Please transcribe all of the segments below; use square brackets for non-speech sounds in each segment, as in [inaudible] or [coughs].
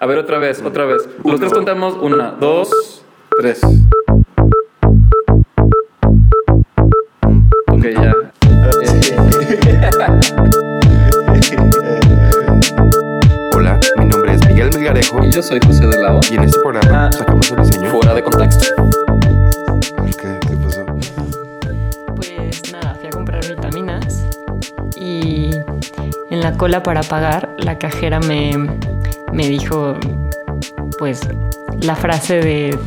A ver, otra vez, otra vez. Los tres contamos. Una, dos, tres. Ok, ya. [laughs] Hola, mi nombre es Miguel Melgarejo Y yo soy José de Lao. y en este programa Ah. sacamos el diseño. Fuera de contexto. ¿Qué, qué pasó? Pues nada, fui a comprar vitaminas y en la cola para pagar la cajera me, me dijo pues la frase de,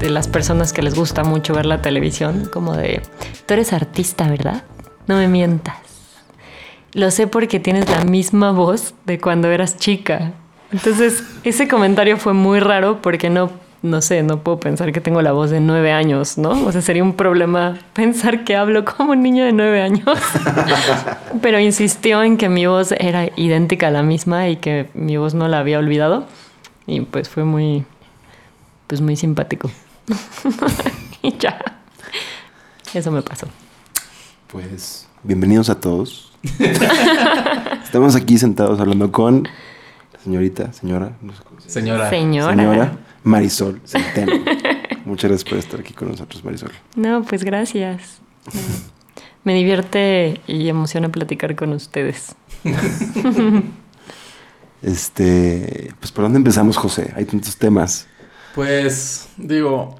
de las personas que les gusta mucho ver la televisión, como de, tú eres artista, ¿verdad? No me mientas. Lo sé porque tienes la misma voz de cuando eras chica. Entonces, ese comentario fue muy raro porque no, no sé, no puedo pensar que tengo la voz de nueve años, ¿no? O sea, sería un problema pensar que hablo [laughs] como un niño de nueve años. [laughs] Pero insistió en que mi voz era idéntica a la misma y que mi voz no la había olvidado. Y pues fue muy, pues muy simpático. [laughs] y ya. Eso me pasó. Pues bienvenidos a todos. Estamos aquí sentados hablando con la señorita, señora, no sé cómo se Señora. Señora. señora Marisol [laughs] Centeno. Muchas gracias por estar aquí con nosotros, Marisol. No, pues gracias. Me divierte y emociona platicar con ustedes. [laughs] Este, pues ¿por dónde empezamos, José? Hay tantos temas. Pues digo,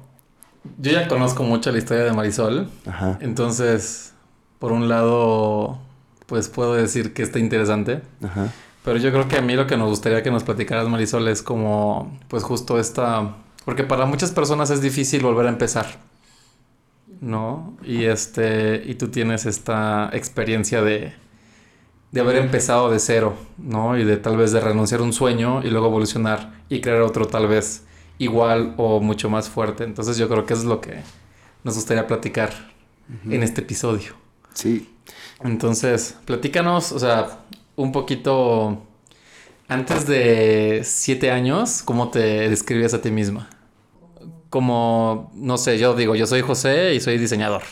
yo ya conozco mucho la historia de Marisol. Ajá. Entonces, por un lado, pues puedo decir que está interesante. Ajá. Pero yo creo que a mí lo que nos gustaría que nos platicaras, Marisol, es como, pues justo esta... Porque para muchas personas es difícil volver a empezar. ¿No? Y este... Y tú tienes esta experiencia de... De haber empezado de cero, ¿no? Y de tal vez de renunciar a un sueño y luego evolucionar y crear otro tal vez igual o mucho más fuerte. Entonces yo creo que eso es lo que nos gustaría platicar en este episodio. Sí. Entonces, platícanos, o sea, un poquito antes de siete años, ¿cómo te describías a ti misma? Como, no sé, yo digo, yo soy José y soy diseñador.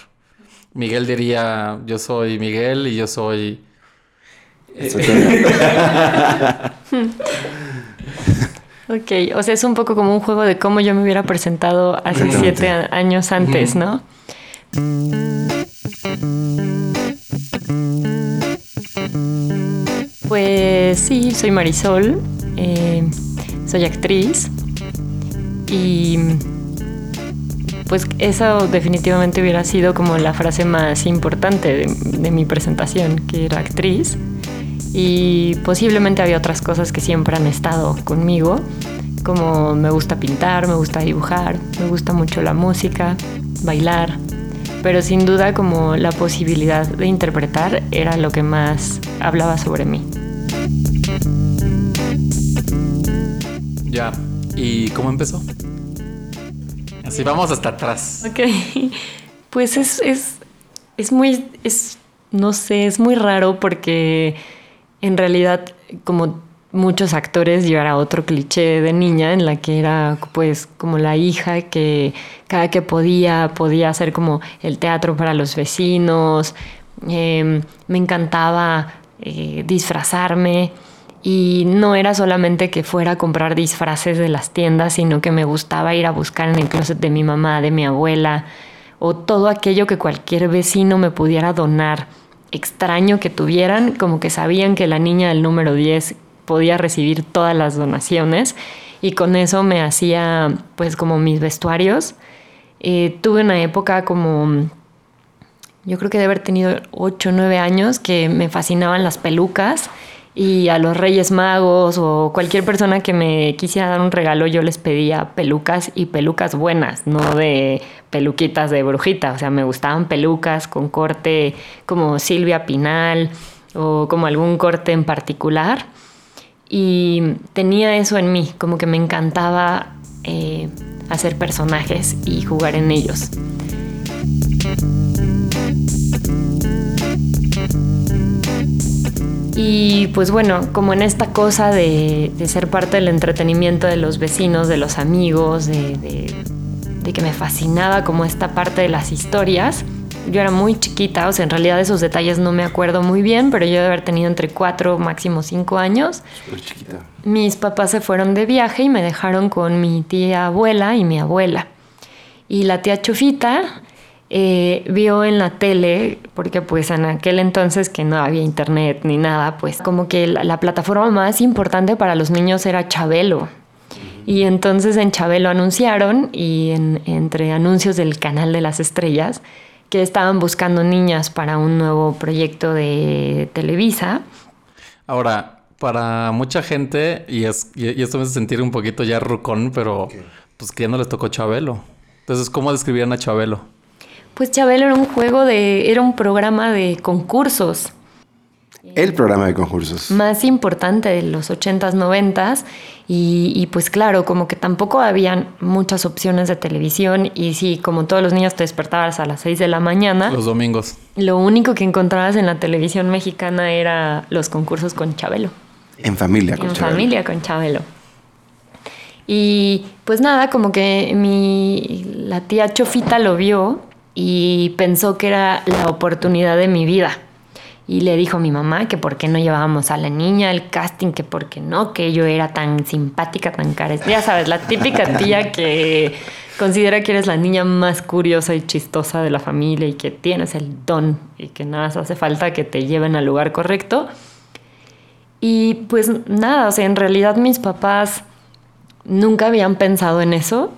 Miguel diría, yo soy Miguel y yo soy... [laughs] Ok, o sea, es un poco como un juego de cómo yo me hubiera presentado hace siete años antes, ¿no? Pues sí, soy Marisol, eh, soy actriz y pues eso definitivamente hubiera sido como la frase más importante de, de mi presentación, que era actriz. Y posiblemente había otras cosas que siempre han estado conmigo, como me gusta pintar, me gusta dibujar, me gusta mucho la música, bailar, pero sin duda como la posibilidad de interpretar era lo que más hablaba sobre mí. Ya. ¿Y cómo empezó? Así vamos hasta atrás. Ok, [laughs] pues es, es, es muy, es, no sé, es muy raro porque en realidad como muchos actores yo era otro cliché de niña en la que era pues como la hija que cada que podía podía hacer como el teatro para los vecinos, eh, me encantaba eh, disfrazarme. Y no era solamente que fuera a comprar disfraces de las tiendas, sino que me gustaba ir a buscar en el closet de mi mamá, de mi abuela, o todo aquello que cualquier vecino me pudiera donar extraño que tuvieran, como que sabían que la niña del número 10 podía recibir todas las donaciones y con eso me hacía pues como mis vestuarios. Eh, tuve una época como, yo creo que de haber tenido 8 o 9 años que me fascinaban las pelucas y a los Reyes Magos o cualquier persona que me quisiera dar un regalo yo les pedía pelucas y pelucas buenas, no de peluquitas de brujita, o sea, me gustaban pelucas con corte como Silvia Pinal o como algún corte en particular y tenía eso en mí, como que me encantaba eh, hacer personajes y jugar en ellos. Y pues bueno, como en esta cosa de, ser parte del entretenimiento de los vecinos, de los amigos, de- de que me fascinaba como esta parte de las historias, yo era muy chiquita, o sea, en realidad esos detalles no me acuerdo muy bien, pero yo de haber tenido entre 4, máximo 5 años. Súper chiquita. Mis papás se fueron de viaje y me dejaron con mi tía abuela y mi abuela. Y la tía Chofita eh, vio en la tele, porque pues en aquel entonces que no había internet ni nada, pues como que la, la plataforma más importante para los niños era Chabelo. Y entonces en Chabelo anunciaron, y en- entre anuncios del canal de las estrellas, que estaban buscando niñas para un nuevo proyecto de Televisa. Ahora, para mucha gente, y, es, y, y esto me hace sentir un poquito ya rucón, pero pues que ya no les tocó Chabelo. Entonces, ¿cómo describían a Chabelo? Pues Chabelo era un juego de, era un programa de concursos. El programa de concursos. más importante de los 80s, 90s y, y, pues claro, como que tampoco habían muchas opciones de televisión y sí, como todos los niños te despertabas a las 6 de la mañana, Los domingos. lo único que encontrabas en la televisión mexicana era los concursos con Chabelo, En familia, con en Chabelo. familia con Chabelo. Y pues nada, como que mi la tía Chofita lo vio y pensó que era la oportunidad de mi vida. Y le dijo a mi mamá que por qué no llevábamos a la niña al casting, que por qué no, que yo era tan simpática, tan cares. Ya sabes, la típica tía que considera que eres la niña más curiosa y chistosa de la familia y que tienes el don y que nada más hace falta que te lleven al lugar correcto. Y pues nada, o sea, en realidad mis papás nunca habían pensado en eso.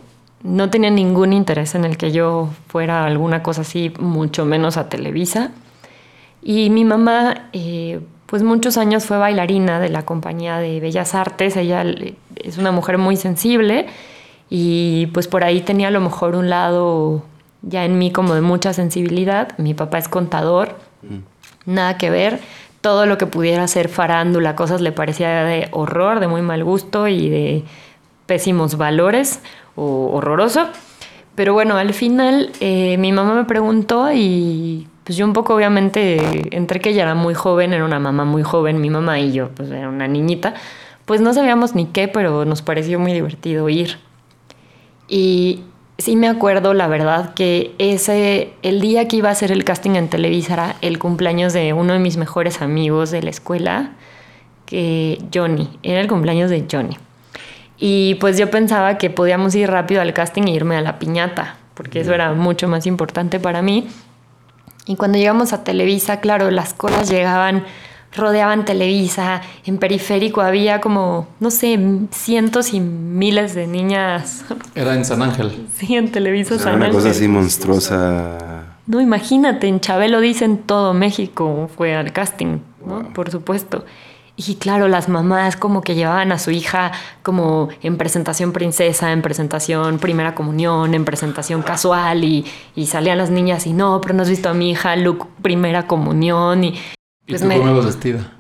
No tenían ningún interés en el que yo fuera alguna cosa así, mucho menos a Televisa. Y mi mamá, eh, pues muchos años fue bailarina de la compañía de Bellas Artes. Ella le- es una mujer muy sensible y pues por ahí tenía a lo mejor un lado ya en mí como de mucha sensibilidad. Mi papá es contador, nada que ver. Todo lo que pudiera ser farándula, cosas le parecía de horror, de muy mal gusto y de pésimos valores o horroroso. Pero bueno, al final eh, mi mamá me preguntó y pues yo un poco obviamente, entre que ella era muy joven, era una mamá muy joven, mi mamá y yo, pues era una niñita, pues no sabíamos ni qué, pero nos pareció muy divertido ir. Y sí me acuerdo, la verdad, que ese, el día que iba a hacer el casting en Televisa era el cumpleaños de uno de mis mejores amigos de la escuela, que Johnny, era el cumpleaños de Johnny. Y pues yo pensaba que podíamos ir rápido al casting e irme a la piñata, porque eso era mucho más importante para mí. Y cuando llegamos a Televisa, claro, las colas llegaban, rodeaban Televisa, en periférico había como, no sé, cientos y miles de niñas, Era en San Ángel. sí, en Televisa Era San una cosa Ángel. así monstruosa. No, imagínate, en Chabelo dicen todo México fue al casting, ¿no? Por supuesto. Y claro, las mamás como que llevaban a su hija como en presentación princesa, en presentación primera comunión, en presentación casual y, y salían las niñas y no, pero no has visto a mi hija look primera comunión y ¿Y pues tú me- cómo vestida?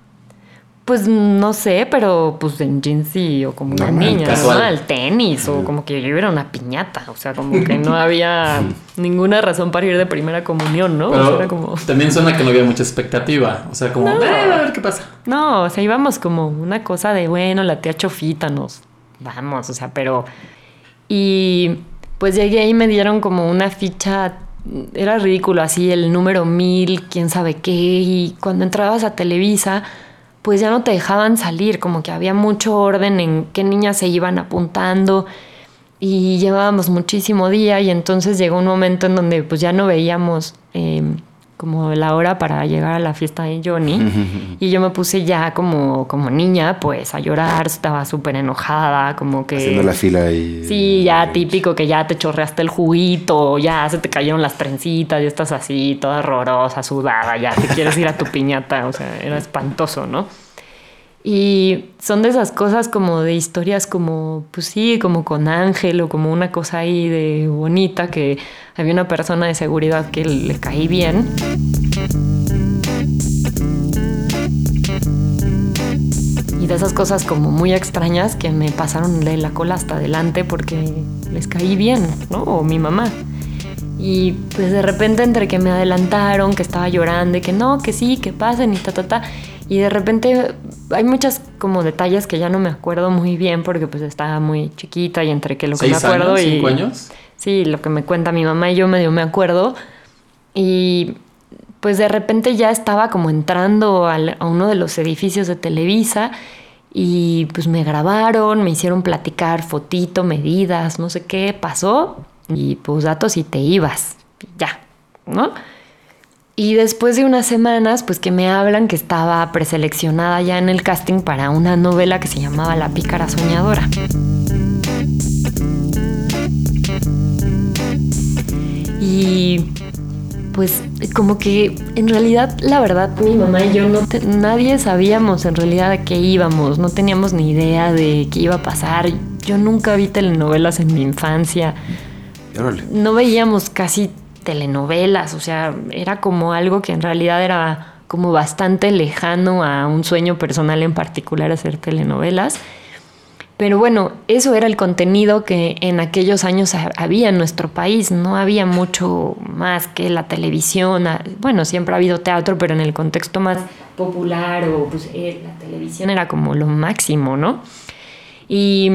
Pues no sé, pero pues en jeans y o como una niña, casual. normal, tenis o como que yo era una piñata, o sea, como que no había [laughs] ninguna razón para ir de primera comunión, ¿no? O sea, era como... también suena que no había mucha expectativa. O sea, como, No. "Eh, a ver qué pasa. No, o sea, íbamos como una cosa de, bueno, la tía Chofita nos vamos, o sea, pero... Y pues llegué y me dieron como una ficha, era ridículo, así el número mil, quién sabe qué, y cuando entrabas a Televisa, pues ya no te dejaban salir, como que había mucho orden en qué niñas se iban apuntando y llevábamos muchísimo día y entonces llegó un momento en donde pues ya no veíamos eh, como la hora para llegar a la fiesta de Johnny [laughs] y yo me puse ya como, como niña pues a llorar, estaba súper enojada, como que... Haciendo la fila y. Sí, ya típico que ya te chorreaste el juguito, ya se te cayeron las trencitas, ya estás así, toda horrorosa, sudada, ya te quieres ir a tu piñata, o sea, era espantoso, ¿no? Y son de esas cosas como de historias como, pues sí, como con Ángel o como una cosa ahí de bonita que había una persona de seguridad que le caí bien. Y de esas cosas como muy extrañas que me pasaron de la cola hasta adelante porque les caí bien, ¿no? O mi mamá. Y pues de repente entre que me adelantaron, que estaba llorando y que no, que sí, que pasen y ta, ta, ta. Y de repente hay muchas como detalles que ya no me acuerdo muy bien porque pues estaba muy chiquita y entre que lo que me ¿Seis acuerdo años? y... ¿Cinco años? Sí, lo que me cuenta mi mamá y yo medio me acuerdo. Y pues de repente ya estaba como entrando al- a uno de los edificios de Televisa y pues me grabaron, me hicieron platicar fotito, medidas, no sé qué pasó y pues datos y te ibas, ya, ¿no? Y después de unas semanas, pues que me hablan que estaba preseleccionada ya en el casting para una novela que se llamaba La pícara soñadora. Y pues como que en realidad, la verdad, mi mamá y yo, no te- nadie sabíamos en realidad a qué íbamos, no teníamos ni idea de qué iba a pasar. Yo nunca vi telenovelas en mi infancia no veíamos casi telenovelas, o sea, era como algo que en realidad era como bastante lejano a un sueño personal en particular hacer telenovelas. Pero bueno, eso era el contenido que en aquellos años ha- había en nuestro país, no había mucho más que la televisión, bueno, siempre ha habido teatro, pero en el contexto más popular o pues eh, la televisión era como lo máximo, ¿no? Y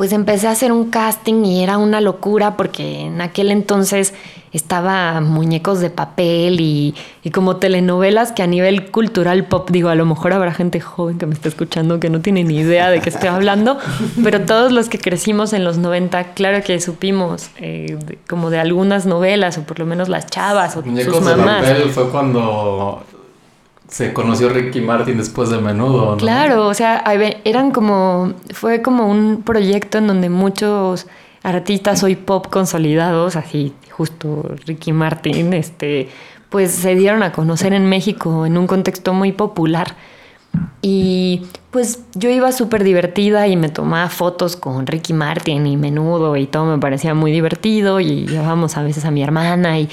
pues empecé a hacer un casting y era una locura porque en aquel entonces estaba muñecos de papel y, y como telenovelas que a nivel cultural pop, digo, a lo mejor habrá gente joven que me está escuchando que no tiene ni idea de qué estoy hablando, [laughs] pero todos los que crecimos en los 90, claro que supimos eh, de- como de algunas novelas o por lo menos las chavas o Muñecos sus de papel fue cuando se conoció Ricky Martin después de menudo, ¿no? Claro, o sea, eran como, fue como un proyecto en donde muchos artistas hoy pop consolidados, así justo Ricky Martin, este, pues se dieron a conocer en México en un contexto muy popular. Y pues yo iba súper divertida y me tomaba fotos con Ricky Martin y menudo y todo me parecía muy divertido y llevábamos a veces a mi hermana y...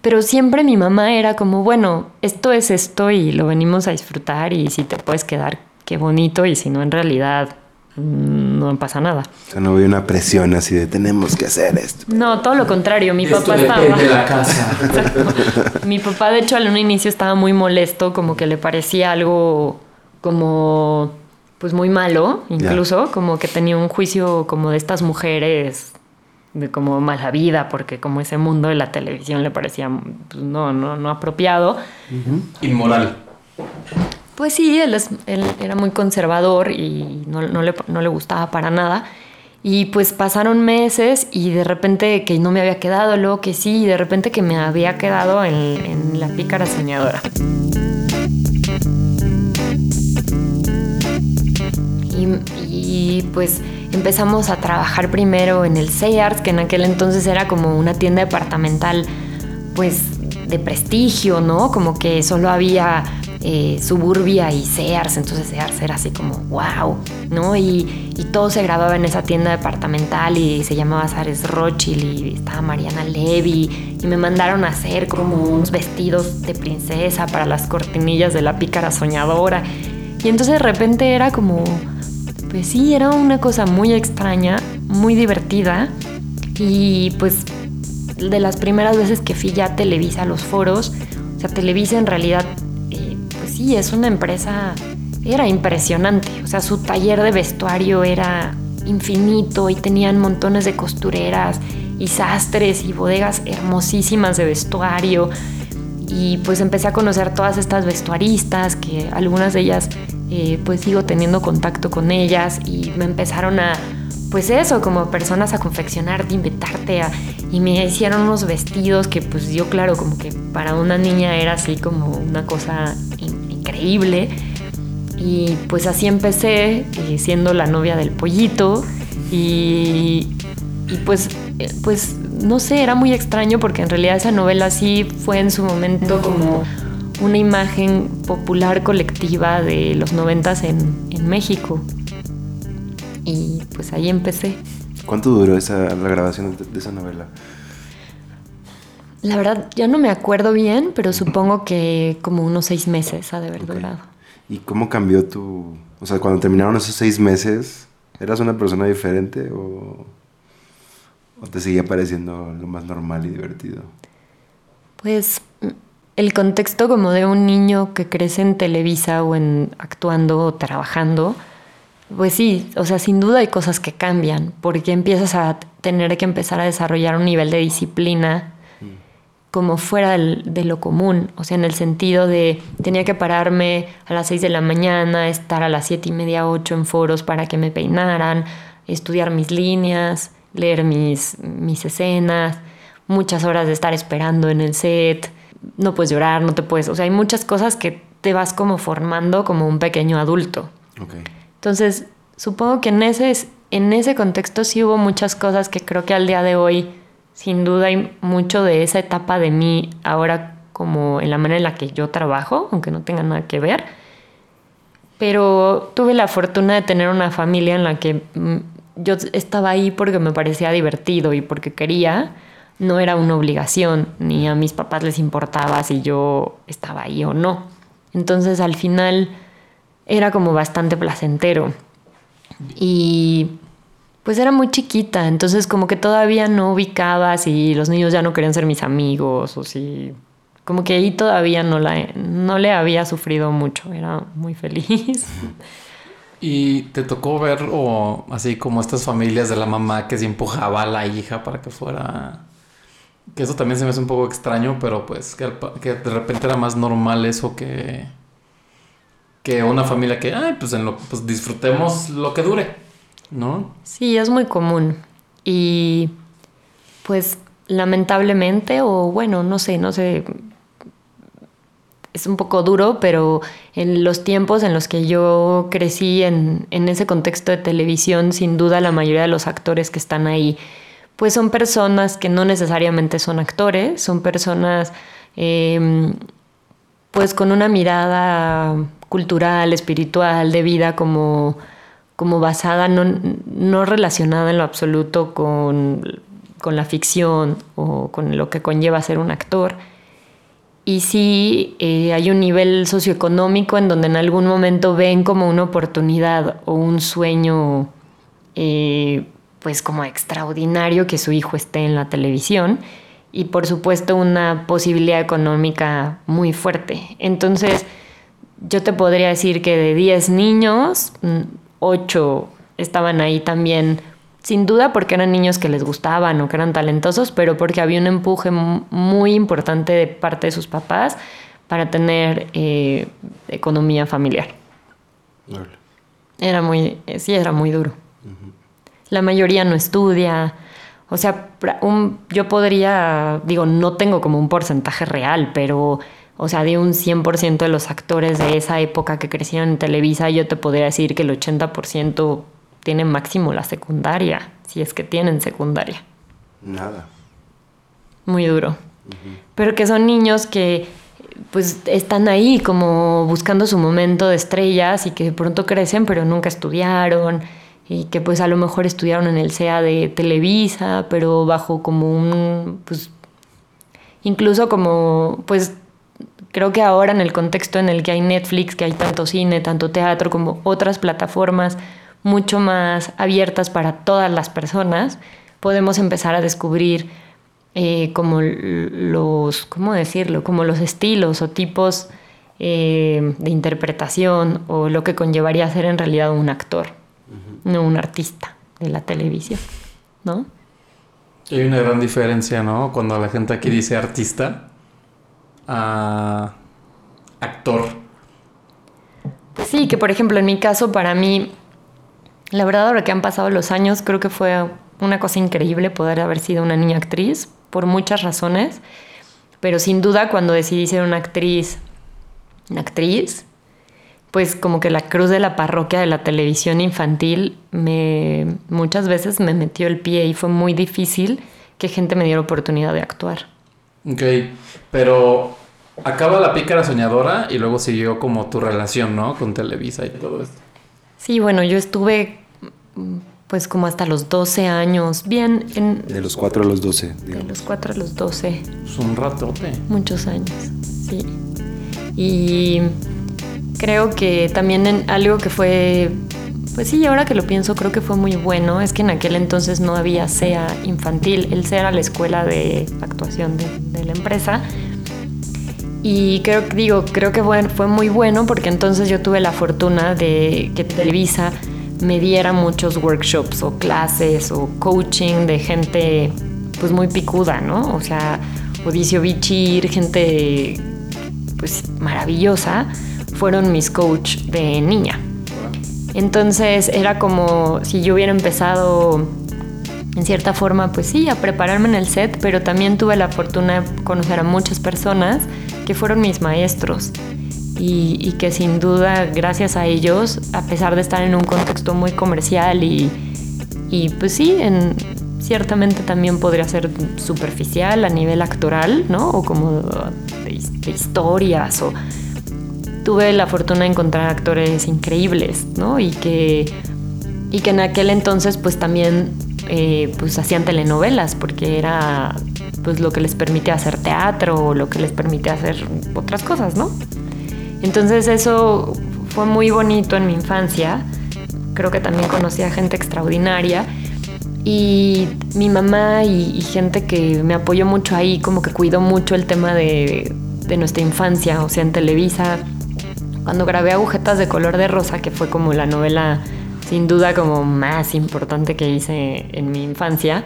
Pero siempre mi mamá era como, bueno, esto es esto y lo venimos a disfrutar y si te puedes quedar, qué bonito y si no, en realidad mm, no pasa nada. O sea, no había una presión así de tenemos que hacer esto. No, todo lo contrario, mi Esto papá estaba... de la casa. [laughs] Mi papá, de hecho, al un inicio estaba muy molesto, como que le parecía algo como, pues muy malo, incluso, como que tenía un juicio como de estas mujeres de como mala vida, porque como ese mundo de la televisión le parecía pues, no, no, no apropiado. Inmoral. Pues sí, él, es- él era muy conservador y no, no le, no le gustaba para nada. Y pues pasaron meses y de repente que no me había quedado, luego que sí, y de repente que me había quedado en, en La Pícara Soñadora. Y, y, pues empezamos a trabajar primero en el Sears, que en aquel entonces era como una tienda departamental, pues de prestigio, ¿no? Como que solo había eh, Suburbia y Sears, entonces Sears era así como wow, ¿no? Y, todo se grababa en esa tienda departamental y se llamaba Sares Rothschild y estaba Mariana Levy y me mandaron a hacer como unos vestidos de princesa para las cortinillas de la pícara soñadora. Y entonces de repente era como, pues sí, era una cosa muy extraña, muy divertida. Y pues de las primeras veces que fui ya Televisa a los foros, o sea, Televisa en realidad, eh, pues sí, es una empresa, era impresionante, o sea, su taller de vestuario era infinito y tenían montones de costureras y sastres y bodegas hermosísimas de vestuario. Y pues empecé a conocer todas estas vestuaristas que algunas de ellas eh, pues sigo teniendo contacto con ellas y me empezaron a pues eso como personas a confeccionar de invitarte a y me hicieron unos vestidos que pues yo claro como que para una niña era así como una cosa in- increíble. Y pues así empecé eh, siendo la novia del pollito y, y pues, eh, pues no sé, era muy extraño porque en realidad esa novela sí fue en su momento como una imagen popular colectiva de los noventas en, en México. Y pues ahí empecé. ¿Cuánto duró esa, la grabación de, de esa novela? La verdad, ya no me acuerdo bien, pero supongo que como unos seis meses ha de haber durado. ¿Y cómo cambió tu... O sea, cuando terminaron esos seis meses, ¿eras una persona diferente o, o te seguía pareciendo lo más normal y divertido? Pues el contexto como de un niño que crece en Televisa o en actuando o trabajando, pues sí, o sea, sin duda hay cosas que cambian, porque empiezas a tener que empezar a desarrollar un nivel de disciplina como fuera del- de lo común, o sea, en el sentido de tenía que pararme a las 6 de la mañana, estar a las siete y media, 8 en foros para que me peinaran, estudiar mis líneas, leer mis, mis escenas, muchas horas de estar esperando en el set, no puedes llorar, no te puedes, o sea, hay muchas cosas que te vas como formando como un pequeño adulto. Ok. Entonces, supongo que en ese, en ese contexto sí hubo muchas cosas que creo que al día de hoy, sin duda, hay mucho de esa etapa de mí ahora como en la manera en la que yo trabajo, aunque no tenga nada que ver. Pero tuve la fortuna de tener una familia en la que mm, yo estaba ahí porque me parecía divertido y porque quería. No era una obligación, ni a mis papás les importaba si yo estaba ahí o no. Entonces al final era como bastante placentero. Y pues era muy chiquita, entonces como que todavía no ubicaba si los niños ya no querían ser mis amigos o si... Como que ahí todavía no, la, no le había sufrido mucho, era muy feliz. [laughs] ¿Y te tocó ver o así como estas familias de la mamá que se empujaba a la hija para que fuera... Que eso también se me hace un poco extraño, pero pues que, al pa- que de repente era más normal eso que... Que una familia que, ay, pues, en lo, pues disfrutemos lo que dure, ¿no? Sí, es muy común. Y pues lamentablemente, o bueno, no sé, no sé, es un poco duro, pero en los tiempos en los que yo crecí en, en ese contexto de televisión, sin duda la mayoría de los actores que están ahí, pues son personas que no necesariamente son actores, son personas eh, pues con una mirada cultural, espiritual, de vida como, como basada, no, no relacionada en lo absoluto con, con la ficción o con lo que conlleva ser un actor. Y sí eh, hay un nivel socioeconómico en donde en algún momento ven como una oportunidad o un sueño eh, pues como extraordinario que su hijo esté en la televisión y por supuesto una posibilidad económica muy fuerte. Entonces yo te podría decir que de 10 niños, 8 estaban ahí también sin duda porque eran niños que les gustaban o que eran talentosos, pero porque había un empuje mu- muy importante de parte de sus papás para tener eh, economía familiar. Era muy, eh, sí, era muy duro. La mayoría no estudia. O sea, un- yo podría, digo, no tengo como un porcentaje real, pero, o sea, de un 100% de los actores de esa época que crecieron en Televisa, yo te podría decir que el 80% tienen máximo la secundaria, si es que tienen secundaria. Nada. Muy duro. Pero que son niños que pues están ahí como buscando su momento de estrellas y que de pronto crecen pero nunca estudiaron y que pues a lo mejor estudiaron en el CEA de Televisa, pero bajo como un pues incluso como pues creo que ahora en el contexto en el que hay Netflix, que hay tanto cine, tanto teatro como otras plataformas mucho más abiertas para todas las personas, podemos empezar a descubrir eh, como los, ¿cómo decirlo? Como los estilos o tipos eh, de interpretación o lo que conllevaría ser en realidad un actor, no un artista de la televisión, ¿no? Hay una gran diferencia, ¿no? Cuando la gente aquí dice artista a actor. Sí, que por ejemplo en mi caso para mí, la verdad ahora que han pasado los años, creo que fue una cosa increíble poder haber sido una niña actriz por muchas razones, pero sin duda cuando decidí ser una actriz, una actriz, pues como que la cruz de la parroquia de la televisión infantil me muchas veces me metió el pie y fue muy difícil que gente me diera oportunidad de actuar. Ok, pero acaba la pícara soñadora y luego siguió como tu relación, ¿no? Con Televisa y todo esto. Sí, bueno, yo estuve mm, pues como hasta los 12 años, bien en, De los 4 a los 12, de digamos. los 4 a los 12, Es un ratote. muchos años, sí. Y creo que también en algo que fue, pues sí, ahora que lo pienso, creo que fue muy bueno, es que en aquel entonces no había SEA infantil, el SEA era la escuela de actuación de, la empresa. Y creo digo, creo que fue, fue muy bueno porque entonces yo tuve la fortuna de que Televisa me diera muchos workshops o clases o coaching de gente pues muy picuda, ¿no? O sea, Odicio Bichir, gente pues maravillosa, fueron mis coach de niña. Entonces era como si yo hubiera empezado en cierta forma, pues sí, a prepararme en el set, pero también tuve la fortuna de conocer a muchas personas que fueron mis maestros y, que sin duda, gracias a ellos, a pesar de estar en un contexto muy comercial y, y pues sí, en, ciertamente también podría ser superficial a nivel actoral, ¿no? O como de, de historias o tuve la fortuna de encontrar actores increíbles, ¿no? Y que, y que en aquel entonces pues también eh, pues hacían telenovelas porque era pues lo que les permitía hacer teatro o lo que les permitía hacer otras cosas, ¿no? Entonces eso fue muy bonito en mi infancia. Creo que también conocí a gente extraordinaria y mi mamá y, gente que me apoyó mucho ahí, como que cuidó mucho el tema de, de nuestra infancia, o sea, en Televisa, cuando grabé Agujetas de color de rosa, que fue como la novela sin duda como más importante que hice en mi infancia,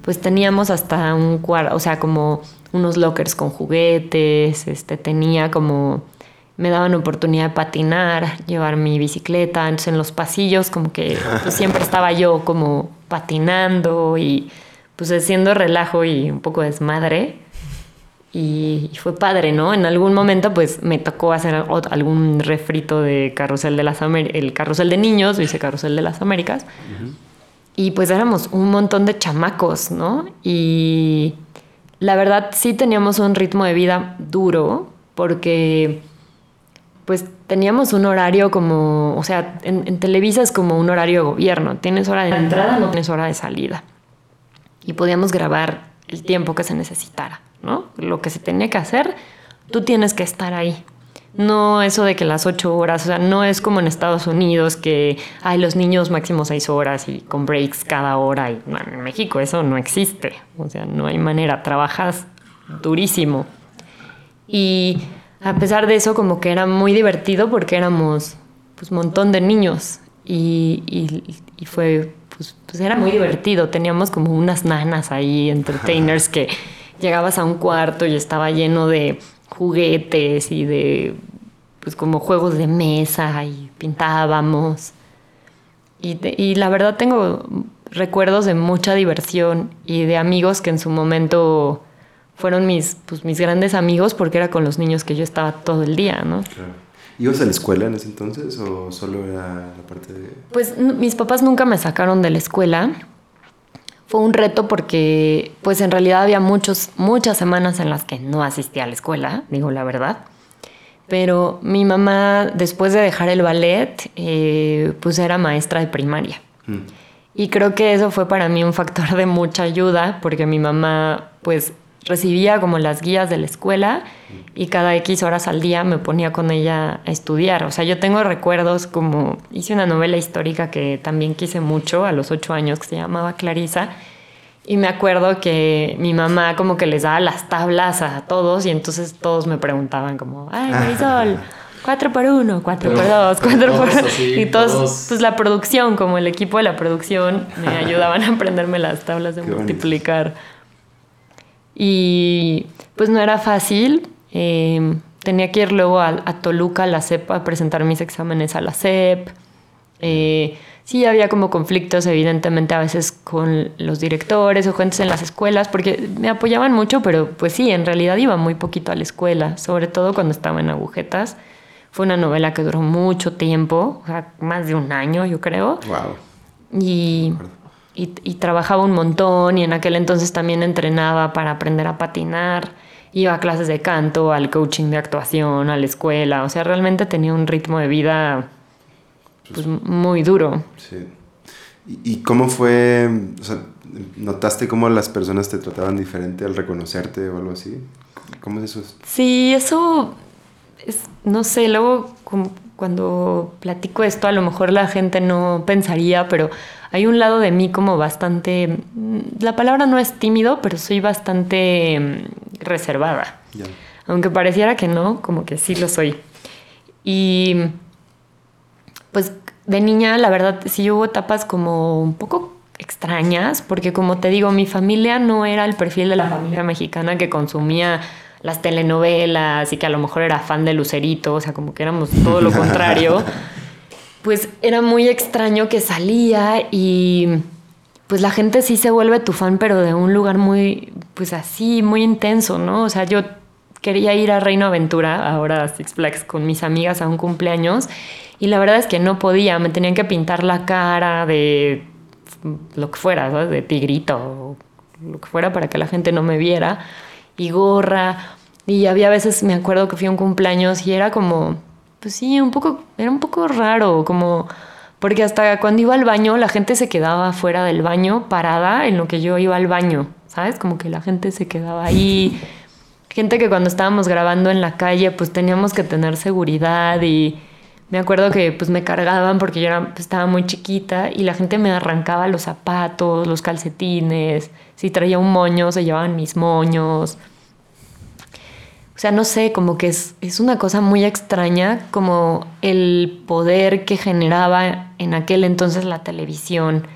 pues teníamos hasta un cuarto, o sea, como unos lockers con juguetes, este, tenía como, me daban oportunidad de patinar, llevar mi bicicleta, entonces en los pasillos como que pues, siempre estaba yo como patinando y pues haciendo relajo y un poco desmadre. Y, fue padre, ¿no? En algún momento pues me tocó hacer algún refrito de Carrusel de las Américas, el Carrusel de Niños, dice Carrusel de las Américas. Y pues éramos un montón de chamacos, ¿no? Y la verdad sí teníamos un ritmo de vida duro porque pues teníamos un horario como, o sea, en, en Televisa es como un horario de gobierno, tienes hora de entrada, no tienes hora de salida. Y podíamos grabar el tiempo que se necesitara. ¿No? Lo que se tenía que hacer, tú tienes que estar ahí. No eso de que las ocho horas, o sea, no es como en Estados Unidos que hay los niños máximo seis horas y con breaks cada hora. Y en México eso no existe. O sea, no hay manera. Trabajas durísimo. Y a pesar de eso, como que era muy divertido porque éramos pues montón de niños. Y, y, fue, pues, pues era muy divertido. Teníamos como unas nanas ahí, entertainers que llegabas a un cuarto y estaba lleno de juguetes y de pues como juegos de mesa y pintábamos. Y, la verdad tengo recuerdos de mucha diversión y de amigos que en su momento fueron mis, pues, mis grandes amigos porque era con los niños que yo estaba todo el día, ¿no? ¿Ibas a la escuela en ese entonces o solo era la parte de...? Pues mis papás nunca me sacaron de la escuela fue un reto porque pues en realidad había muchos, muchas semanas en las que no asistía a la escuela, digo la verdad. Pero mi mamá, después de dejar el ballet, eh, pues era maestra de primaria. Mm. Y creo que eso fue para mí un factor de mucha ayuda, porque mi mamá pues recibía como las guías de la escuela y cada X horas al día me ponía con ella a estudiar. O sea, yo tengo recuerdos como hice una novela histórica que también quise mucho a los ocho años que se llamaba Clarisa. Y me acuerdo que mi mamá como que les daba las tablas a todos y entonces todos me preguntaban como, ay Marisol, [laughs] cuatro por uno, cuatro por dos, cuatro por... y todos, pues la producción, como el equipo de la producción, me [laughs] ayudaban a aprenderme las tablas de multiplicar. Y pues no era fácil. Em, tenía que ir luego a, Toluca, a la CEP, a presentar mis exámenes a la CEP. Eh, sí había como conflictos, evidentemente, a veces con los directores o gente en las escuelas, porque me apoyaban mucho, pero pues sí, en realidad iba muy poquito a la escuela, sobre todo cuando estaba en agujetas. Fue una novela que duró mucho tiempo, o sea, más de un año, yo creo. Wow. Y y, trabajaba un montón y en aquel entonces también entrenaba para aprender a patinar. Iba a clases de canto, al coaching de actuación, a la escuela. O sea, realmente tenía un ritmo de vida pues, muy duro. Sí. ¿Y, cómo fue? O sea, ¿notaste cómo las personas te trataban diferente al reconocerte o algo así? ¿Cómo es eso? Sí, eso es, no sé, luego cuando platico esto a lo mejor la gente no pensaría, pero hay un lado de mí como bastante, mm, la palabra no es tímido, pero soy bastante mm, reservada. Aunque pareciera que no, como que sí lo soy. Y pues de niña, la verdad, sí hubo etapas como un poco extrañas, porque como te digo, mi familia no era el perfil de la familia mexicana que consumía las telenovelas y que a lo mejor era fan de Lucerito, o sea, como que éramos todo lo [laughs] contrario. Pues era muy extraño que salía y pues la gente sí se vuelve tu fan, pero de un lugar muy, pues así, muy intenso, ¿no? O sea, yo quería ir a Reino Aventura, ahora a Six Flags, con mis amigas a un cumpleaños y la verdad es que no podía, me tenían que pintar la cara de lo que fuera, ¿sabes? De tigrito o lo que fuera para que la gente no me viera y gorra. Y había veces, me acuerdo que fui a un cumpleaños y era como, pues sí, un poco, era un poco raro, como, porque hasta cuando iba al baño la gente se quedaba fuera del baño parada en lo que yo iba al baño, ¿sabes? Como que la gente se quedaba ahí. Gente que cuando estábamos grabando en la calle, pues teníamos que tener seguridad y me acuerdo que pues me cargaban porque yo era, pues, estaba muy chiquita y la gente me arrancaba los zapatos, los calcetines, si traía un moño se llevaban mis moños. O sea, no sé, como que es, es una cosa muy extraña como el poder que generaba en aquel entonces la televisión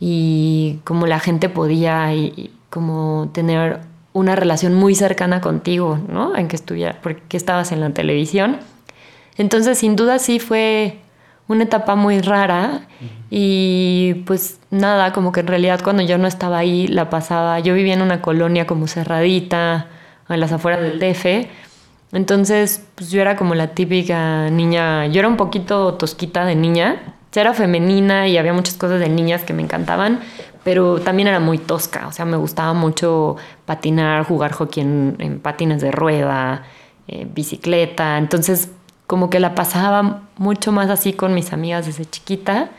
y como la gente podía y, como tener una relación muy cercana contigo, ¿no? En que estuviera, porque estabas en la televisión. Entonces, sin duda sí fue una etapa muy rara y pues nada, como que en realidad cuando yo no estaba ahí la pasaba, yo vivía en una colonia como cerradita, en las afueras del DF, entonces pues yo era como la típica niña, yo era un poquito tosquita de niña, era femenina y había muchas cosas de niñas que me encantaban, pero también era muy tosca, o sea, me gustaba mucho patinar, jugar hockey en, patines de rueda, eh, bicicleta, entonces como que la pasaba mucho más así con mis amigas desde chiquita.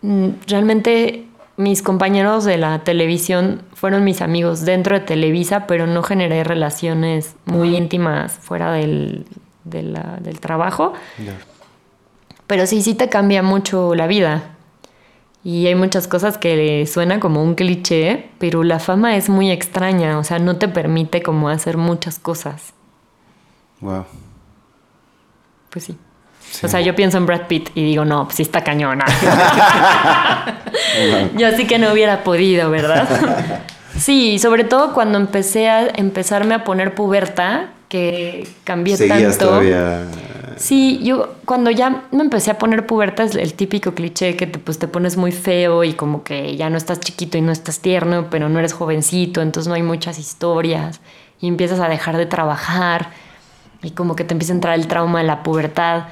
Mm, realmente mis compañeros de la televisión fueron mis amigos dentro de Televisa, pero no generé relaciones muy íntimas fuera del, del trabajo. Pero sí, sí te cambia mucho la vida. Y hay muchas cosas que suenan como un cliché, pero la fama es muy extraña, o sea, no te permite como hacer muchas cosas. Wow pues sí. O sea, yo pienso en Brad Pitt y digo, no, pues sí está cañona. yo sí que no hubiera podido, ¿verdad? [laughs] sí, sobre todo cuando empecé a empezarme a poner puberta, que cambié Seguías tanto. todavía. Sí, yo cuando ya me empecé a poner puberta es el típico cliché que te, pues, te pones muy feo y como que ya no estás chiquito y no estás tierno, pero no eres jovencito, entonces no hay muchas historias y empiezas a dejar de trabajar y como que te empieza a entrar el trauma de la pubertad.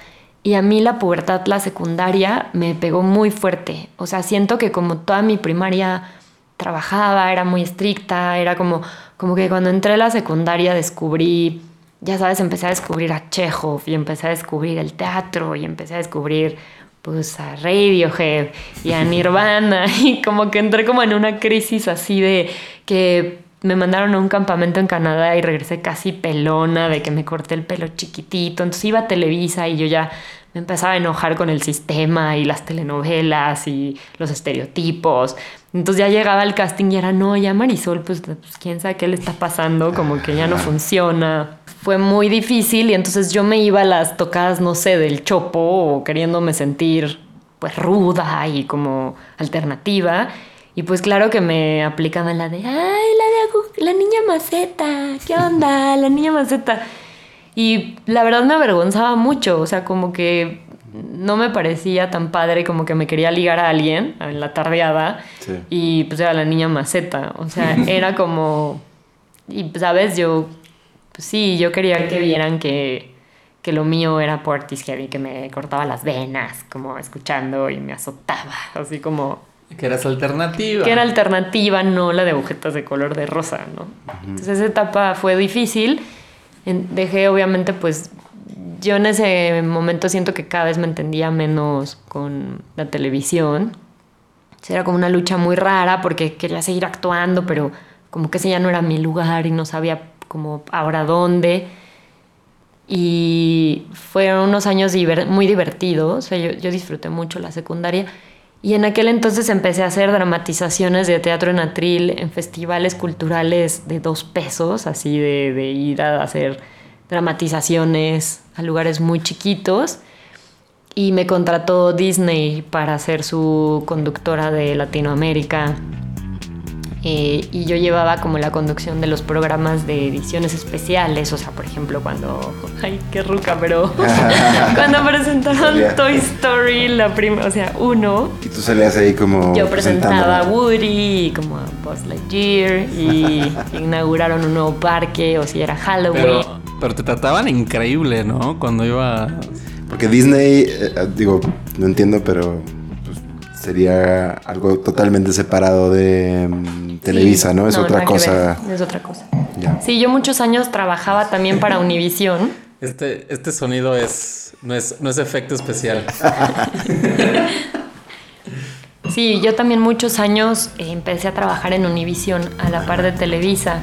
Y a mí la pubertad, la secundaria, me pegó muy fuerte. O sea, siento que como toda mi primaria trabajaba, era muy estricta, era como, como que cuando entré a la secundaria descubrí, ya sabes, empecé a descubrir a Chekhov y empecé a descubrir el teatro y empecé a descubrir pues a Radiohead y a Nirvana [laughs] y como que entré como en una crisis así de que me mandaron a un campamento en Canadá y regresé casi pelona de que me corté el pelo chiquitito. Entonces iba a Televisa y yo ya me empezaba a enojar con el sistema y las telenovelas y los estereotipos. Entonces ya llegaba al casting y era, no, ya Marisol, pues, pues quién sabe qué le está pasando, como que ya no funciona. Fue muy difícil y entonces yo me iba a las tocadas, no sé, del chopo o queriéndome sentir pues ruda y como alternativa. Y pues claro que me aplicaban la de, ay, la niña maceta, ¿qué onda? La niña maceta. Y la verdad me avergonzaba mucho, o sea, como que no me parecía tan padre como que me quería ligar a alguien en la tardeada y pues era la niña maceta, o sea, [laughs] era como, y pues, sabes, yo, pues sí, yo quería que vieran que, que lo mío era Portis Heavy, que me cortaba las venas, como escuchando y me azotaba, así como que eras alternativa. Que era alternativa, no la de agujetas de color de rosa, ¿no? Entonces esa etapa fue difícil. Dejé, obviamente, pues yo en ese momento siento que cada vez me entendía menos con la televisión. Era como una lucha muy rara porque quería seguir actuando, pero como que ese ya no era mi lugar y no sabía como ahora dónde. Y fueron unos años muy divertidos. O sea, yo, yo disfruté mucho la secundaria y en aquel entonces empecé a hacer dramatizaciones de teatro en atril en festivales culturales de dos pesos, así de, ir a hacer dramatizaciones a lugares muy chiquitos. y me contrató Disney para ser su conductora de Latinoamérica. Eh, y yo llevaba como la conducción de los programas de ediciones especiales, o sea, por ejemplo, cuando. [laughs] Ay, qué ruca, pero. [laughs] cuando presentaron. Toy Story, la primera, o sea, uno. Y tú salías ahí como. Yo presentaba a. Woody y como a Buzz Lightyear y [laughs] inauguraron un nuevo parque, o si era Halloween. Pero, pero te trataban increíble, ¿no? Cuando iba... Porque Disney, eh, digo, no entiendo, pero sería algo totalmente separado de mm, Televisa, Sí, ¿no? Es otra cosa. Es otra cosa. Ya. Sí, yo muchos años trabajaba también para Univision. Este, este sonido es no, es... no es efecto especial. [laughs] Sí, yo también muchos años eh, empecé a trabajar en Univision a la par de Televisa.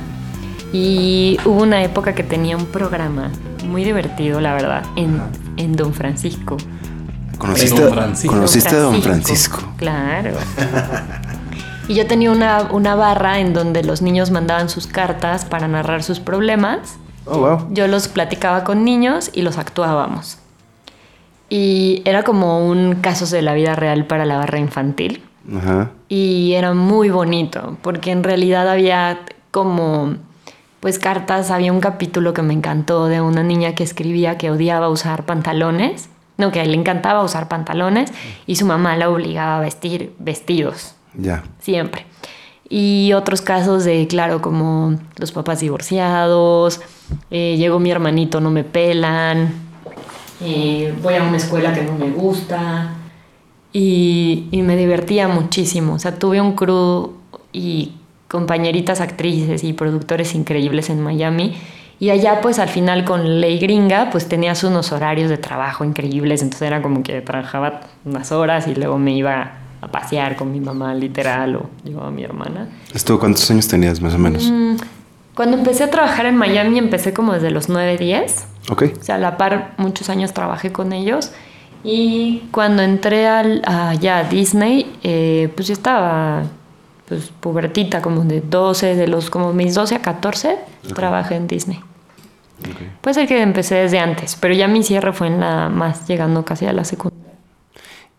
Y hubo una época que tenía un programa muy divertido, la verdad, en, en Don Francisco. ¿Conociste, Don Francisco. ¿conociste a Don Francisco? Claro. [laughs] Y yo tenía una, una barra en donde los niños mandaban sus cartas para narrar sus problemas. Oh, wow. Yo los platicaba con niños y los actuábamos. Y era como un casos de la vida real para la barra infantil. Ajá. Y era muy bonito, porque en realidad había como, pues cartas, había un capítulo que me encantó de una niña que escribía que odiaba usar pantalones, no, que le encantaba usar pantalones y su mamá la obligaba a vestir vestidos, Ya. siempre. Y otros casos de, claro, como los papás divorciados, eh, llegó mi hermanito, no me pelan, eh, voy a una escuela que no me gusta. Y, y me divertía muchísimo. O sea, tuve un crew y compañeritas actrices y productores increíbles en Miami. Y allá, pues al final con Ley Gringa, pues tenías unos horarios de trabajo increíbles. Entonces era como que trabajaba unas horas y luego me iba a pasear con mi mamá, literal, o llevaba a mi hermana. ¿Esto cuántos años tenías más o menos? Mm, Cuando empecé a trabajar en Miami, empecé como desde los 9, 10. Ok. O sea, a la par, muchos años trabajé con ellos. Y cuando entré al, a, ya a Disney, eh, pues yo estaba pues pubertita, como de 12, de los como mis 12 a 14, trabajé en Disney. ok. Puede ser que empecé desde antes, pero ya mi cierre fue en la más llegando casi a la secundaria.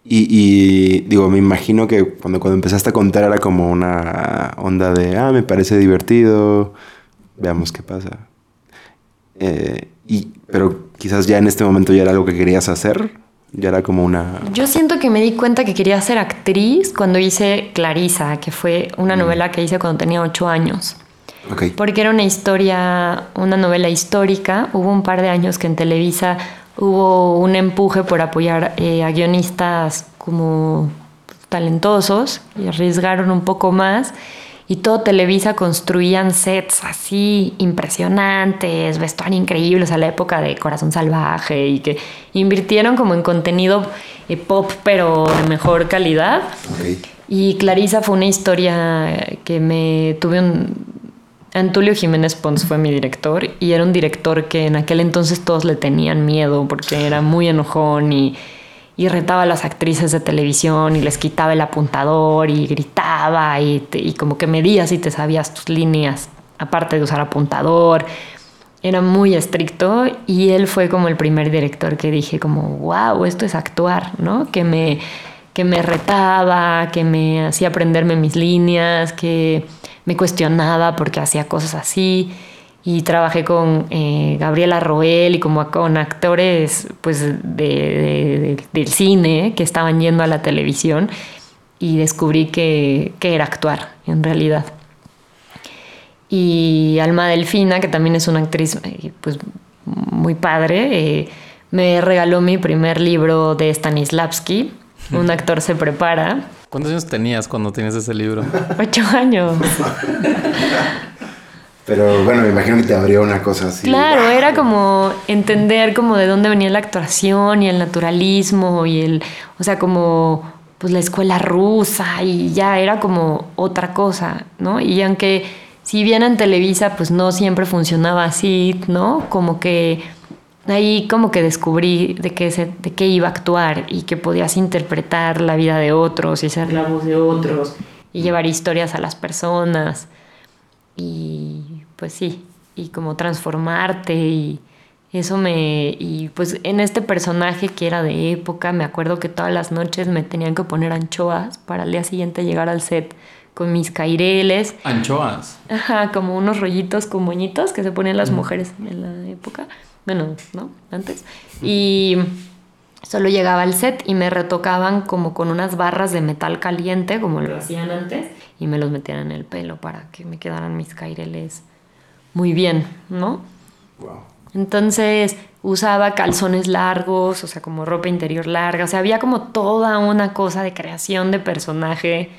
Y, y, digo, me imagino que cuando, cuando empezaste a contar era como una onda de, ah, me parece divertido, veamos qué pasa. Eh, y, pero quizás ya en este momento ya era algo que querías hacer, ya era como una... Yo siento que me di cuenta que quería ser actriz cuando hice Clarisa, que fue una novela que hice cuando tenía 8 años. Porque era una historia, una novela histórica. Hubo un par de años que en Televisa hubo un empuje por apoyar eh, a guionistas como talentosos y arriesgaron un poco más. Y todo Televisa construían sets así impresionantes, vestuario increíble, o sea, la época de Corazón Salvaje y que invirtieron como en contenido eh, pop, pero de mejor calidad. Y Clarisa fue una historia que me tuve un... Antulio Jiménez Pons fue mi director y era un director que en aquel entonces todos le tenían miedo porque era muy enojón y, y retaba a las actrices de televisión y les quitaba el apuntador y gritaba y, y como que medía si te sabías tus líneas, aparte de usar apuntador. Era muy estricto y él fue como el primer director que dije como, wow, esto es actuar, ¿no? Que me, que me retaba, que me hacía aprenderme mis líneas, que me cuestionaba porque hacía cosas así. Y trabajé con eh, Gabriela Roel y como con actores pues, de, de- de- del cine que estaban yendo a la televisión y descubrí que, que era actuar en realidad. Y Alma Delfina, que también es una actriz eh, pues, muy padre, eh, me regaló mi primer libro de Stanislavski. [laughs] Un actor se prepara. ¿Cuántos años tenías cuando tenías ese libro? Ocho años. [laughs] Pero bueno, me imagino que te abrió una cosa así. Claro, era como entender como de dónde venía la actuación y el naturalismo y el, o sea, como pues la escuela rusa y ya era como otra cosa, ¿no? Y aunque si bien en Televisa pues no siempre funcionaba así, ¿no? Como que ahí como que descubrí de qué, se, de qué iba a actuar y que podías interpretar la vida de otros y ser la voz de otros y llevar historias a las personas y pues sí, y como transformarte y, Eso me... Y pues en este personaje que era de época, me acuerdo que todas las noches me tenían que poner anchoas para al día siguiente llegar al set con mis caireles. Anchoas. Ajá, como unos rollitos con moñitos que se ponían las mujeres en la época. Bueno, ¿no? Antes. Y solo llegaba al set y me retocaban como con unas barras de metal caliente, como lo hacían antes, y me los metían en el pelo para que me quedaran mis caireles muy bien, ¿no? Wow. Entonces usaba calzones largos, o sea, como ropa interior larga, o sea, había como toda una cosa de creación de personaje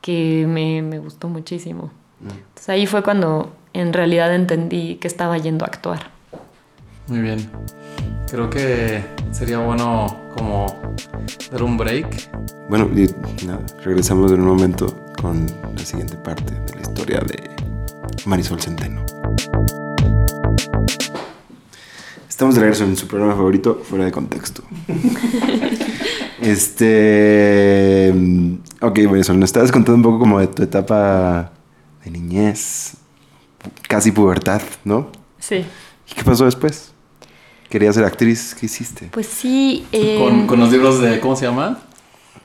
que me, me gustó muchísimo. Entonces ahí fue cuando en realidad entendí que estaba yendo a actuar. Muy bien. Creo que sería bueno como dar un break. Bueno, y nada, regresamos en un momento con la siguiente parte de la historia de Marisol Centeno. Estamos de regreso en su programa favorito, fuera de contexto. [laughs] este. Ok, Marisol, nos estabas contando un poco como de tu etapa de niñez, casi pubertad, ¿no? Sí. ¿Y qué pasó después? ¿Querías ser actriz? ¿Qué hiciste? Pues sí. eh, Con, con los libros de. ¿Cómo se llama?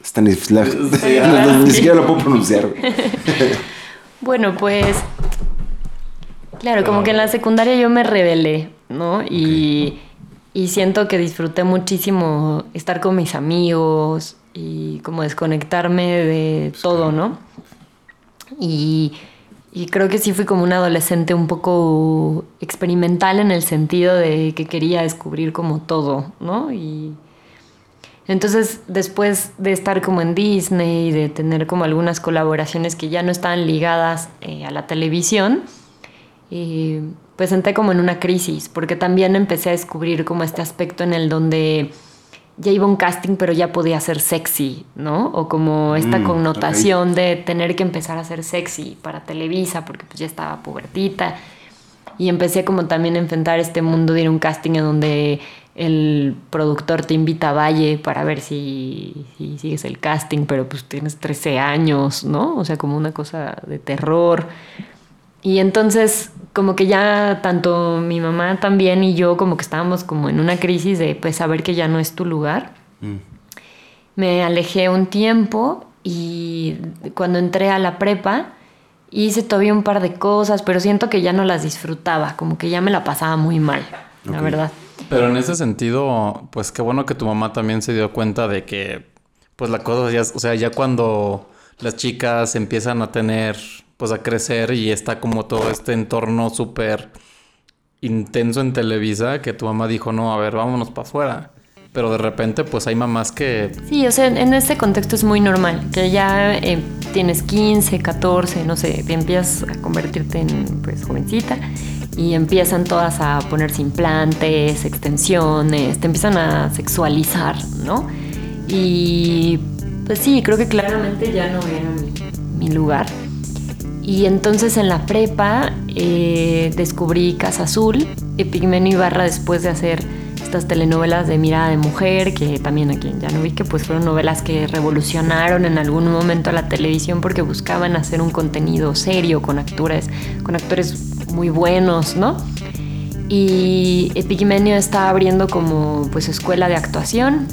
Stanisław. Sí, No, no, Ni siquiera lo puedo pronunciar. [laughs] Bueno, pues. Claro, como que en la secundaria yo me rebelé, ¿no? Y, y siento que disfruté muchísimo estar con mis amigos y como desconectarme de todo, ¿no? Y, y creo que sí fui como una adolescente un poco experimental en el sentido de que quería descubrir como todo, ¿no? Y entonces después de estar como en Disney y de tener como algunas colaboraciones que ya no estaban ligadas eh, a la televisión, eh, pues entré como en una crisis, porque también empecé a descubrir como este aspecto en el donde ya iba a un casting, pero ya podía ser sexy, ¿no? O como esta Mm, connotación de tener que empezar a ser sexy para Televisa, porque pues ya estaba pubertita. Y empecé como también a enfrentar este mundo de ir a un casting en donde el productor te invita a Valle para ver si, si sigues el casting, pero pues tienes 13 años, ¿no? O sea, como una cosa de terror. Y entonces como que ya tanto mi mamá también y yo como que estábamos como en una crisis de pues saber que ya no es tu lugar. Mm. Me alejé un tiempo y cuando entré a la prepa hice todavía un par de cosas, pero siento que ya no las disfrutaba, como que ya me la pasaba muy mal, la verdad. Pero en ese sentido, pues qué bueno que tu mamá también se dio cuenta de que, pues la cosa ya, o sea, ya cuando las chicas empiezan a tener, pues a crecer y está como todo este entorno súper intenso en Televisa, que tu mamá dijo, no, a ver, vámonos para afuera. Pero de repente, pues hay mamás que, Sí, o sea, en este contexto es muy normal, que ya eh, tienes 15, 14, no sé, te empiezas a convertirte en pues jovencita y empiezan todas a ponerse implantes, extensiones, te empiezan a sexualizar, ¿no? Y pues sí, creo que claramente ya no era mi, mi lugar. Y entonces en la prepa eh, descubrí Casa Azul, Epigmenio Ibarra después de hacer estas telenovelas de mirada de mujer, que también aquí ya no vi que pues fueron novelas que revolucionaron en algún momento a la televisión porque buscaban hacer un contenido serio con actores, con actores muy buenos, ¿no? Y Epigmenio estaba abriendo como pues escuela de actuación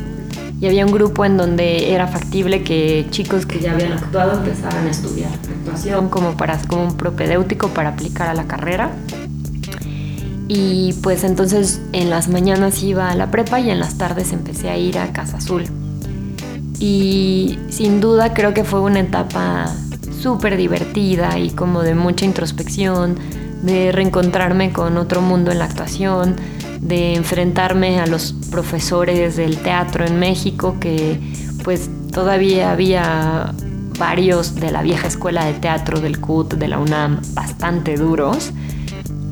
y había un grupo en donde era factible que chicos que ya habían actuado empezaran a estudiar actuación como para como un propedéutico para aplicar a la carrera. Y pues entonces en las mañanas iba a la prepa y en las tardes empecé a ir a Casa Azul. Y sin duda creo que fue una etapa súper divertida y como de mucha introspección, de reencontrarme con otro mundo en la actuación, de enfrentarme a los profesores del teatro en México, que pues todavía había varios de la vieja escuela de teatro del CUT, de la UNAM, bastante duros,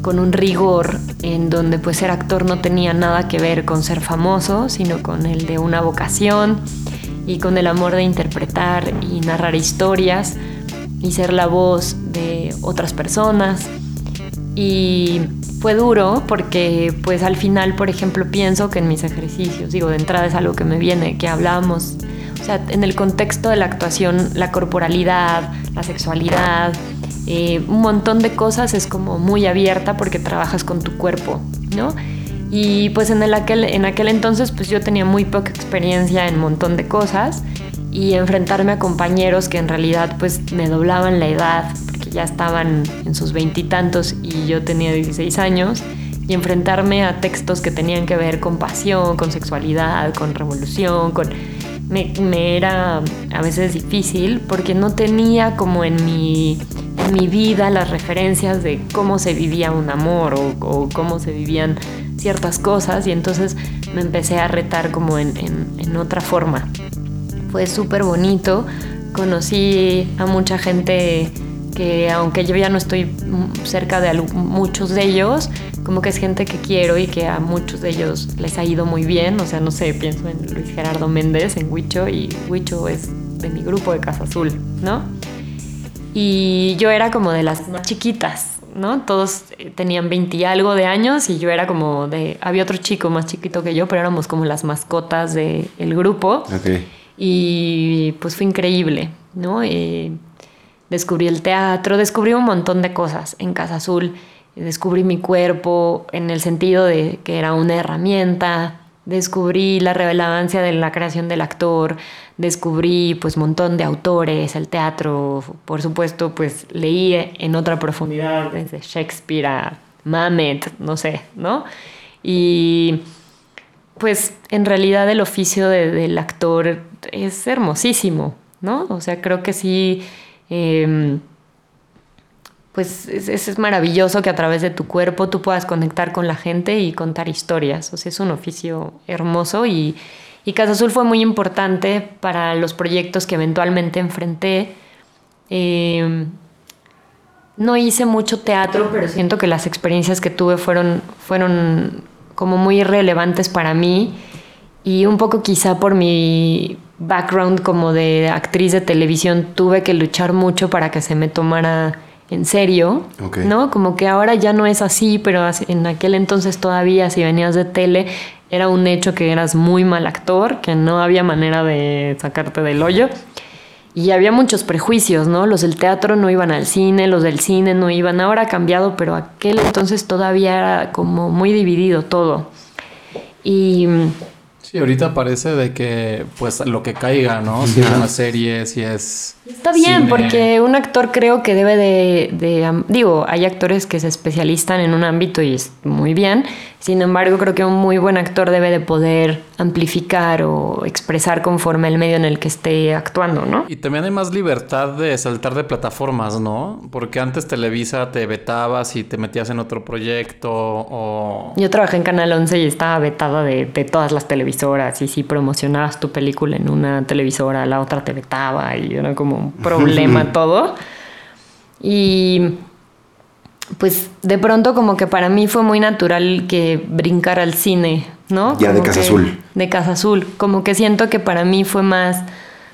con un rigor en donde pues ser actor no tenía nada que ver con ser famoso, sino con el de una vocación y con el amor de interpretar y narrar historias y ser la voz de otras personas. Y fue duro porque pues al final, por ejemplo, pienso que en mis ejercicios, digo, de entrada es algo que me viene, que hablábamos, o sea, en el contexto de la actuación, la corporalidad, la sexualidad, eh, un montón de cosas es como muy abierta porque trabajas con tu cuerpo, ¿no? Y pues en, el aquel, en aquel entonces pues yo tenía muy poca experiencia en un montón de cosas y enfrentarme a compañeros que en realidad pues me doblaban la edad ya estaban en sus veintitantos y, yo tenía 16 años y enfrentarme a textos que tenían que ver con pasión, con sexualidad, con revolución, con... Me, era a veces difícil porque no tenía como en mi, en mi vida las referencias de cómo se vivía un amor o, cómo se vivían ciertas cosas y entonces me empecé a retar como en, en, otra forma. Fue súper bonito, conocí a mucha gente que aunque yo ya no estoy cerca de muchos de ellos, como que es gente que quiero y que a muchos de ellos les ha ido muy bien. O sea, no sé, pienso en Luis Gerardo Méndez, en Huicho, y Huicho es de mi grupo de Casa Azul, ¿no? Y yo era como de las más chiquitas, ¿no? Todos eh, tenían 20 y algo de años y yo era como de... Había otro chico más chiquito que yo, pero éramos como las mascotas del grupo. Y pues fue increíble, ¿no? Eh, descubrí el teatro, descubrí un montón de cosas en Casa Azul. Descubrí mi cuerpo en el sentido de que era una herramienta, descubrí la relevancia de la creación del actor, descubrí pues un montón de autores, el teatro, por supuesto pues leí en otra profundidad desde Shakespeare a Mamet, no sé, ¿no? Y pues en realidad el oficio del actor es hermosísimo, ¿no? O sea, creo que sí... Em, pues es, es, maravilloso que a través de tu cuerpo tú puedas conectar con la gente y contar historias. O sea, es un oficio hermoso y, y Casa Azul fue muy importante para los proyectos que eventualmente enfrenté. Em, no hice mucho teatro, pero siento que las experiencias que tuve fueron, fueron como muy relevantes para mí y un poco quizá por mi background como de actriz de televisión tuve que luchar mucho para que se me tomara en serio, ¿no? Como que ahora ya no es así, pero en aquel entonces todavía si venías de tele era un hecho que eras muy mal actor, que no había manera de sacarte del hoyo. Y había muchos prejuicios, ¿no? Los del teatro no iban al cine, los del cine no iban. Ahora ha cambiado, pero aquel entonces todavía era como muy dividido todo. Y y ahorita parece de que pues lo que caiga, ¿no? Si es una serie, si es... Está bien, porque un actor creo que debe de, Digo, hay actores que se especializan en un ámbito y es muy bien. Sin embargo, creo que un muy buen actor debe de poder amplificar o expresar conforme el medio en el que esté actuando, ¿no? Y también hay más libertad de saltar de plataformas, ¿no? Porque antes Televisa te vetabas y te metías en otro proyecto o... Yo trabajé en Canal 11 y estaba vetada de, de todas las televisoras y si promocionabas tu película en una televisora, la otra te vetaba y era como un problema [laughs] todo. Y pues de pronto como que para mí fue muy natural que brincar al cine, ¿no? Ya de Casa Azul. De Casa Azul. Como que siento que para mí fue más,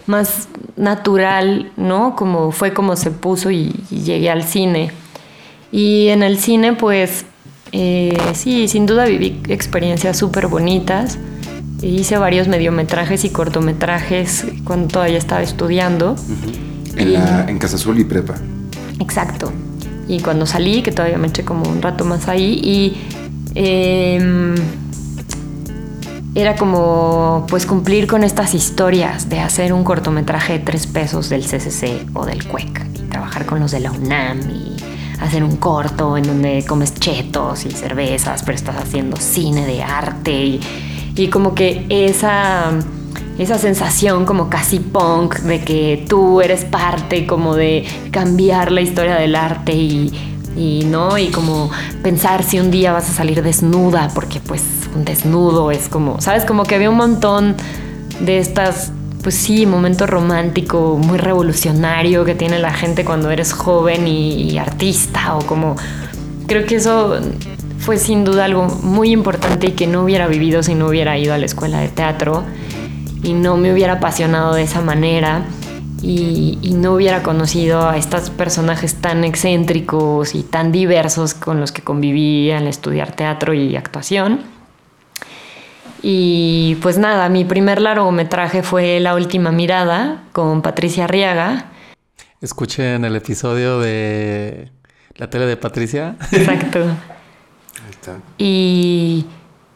más natural, ¿no? Como fue como se puso y, llegué al cine. Y en el cine pues eh, sí, sin duda viví experiencias súper bonitas. Hice varios mediometrajes y cortometrajes cuando todavía estaba estudiando. En, en Casa y Prepa. Exacto y cuando salí, que todavía me eché como un rato más ahí, y em, era como pues cumplir con estas historias de hacer un cortometraje de tres pesos del CCC o del CUEC y trabajar con los de la UNAM y hacer un corto en donde comes chetos y cervezas, pero estás haciendo cine de arte y, y como que esa esa sensación como casi punk de que tú eres parte como de cambiar la historia del arte y, no y como pensar si un día vas a salir desnuda porque pues un desnudo es como sabes como que había un montón de estas pues sí momento romántico muy revolucionario que tiene la gente cuando eres joven y artista o como creo que eso fue sin duda algo muy importante y que no hubiera vivido si no hubiera ido a la escuela de teatro y no me hubiera apasionado de esa manera y, no hubiera conocido a estos personajes tan excéntricos y tan diversos con los que conviví al estudiar teatro y actuación. Y pues nada, mi primer largometraje fue La Última Mirada con Patricia Arriaga. Escuchen el episodio de la tele de Patricia. Exacto. Ahí está. Y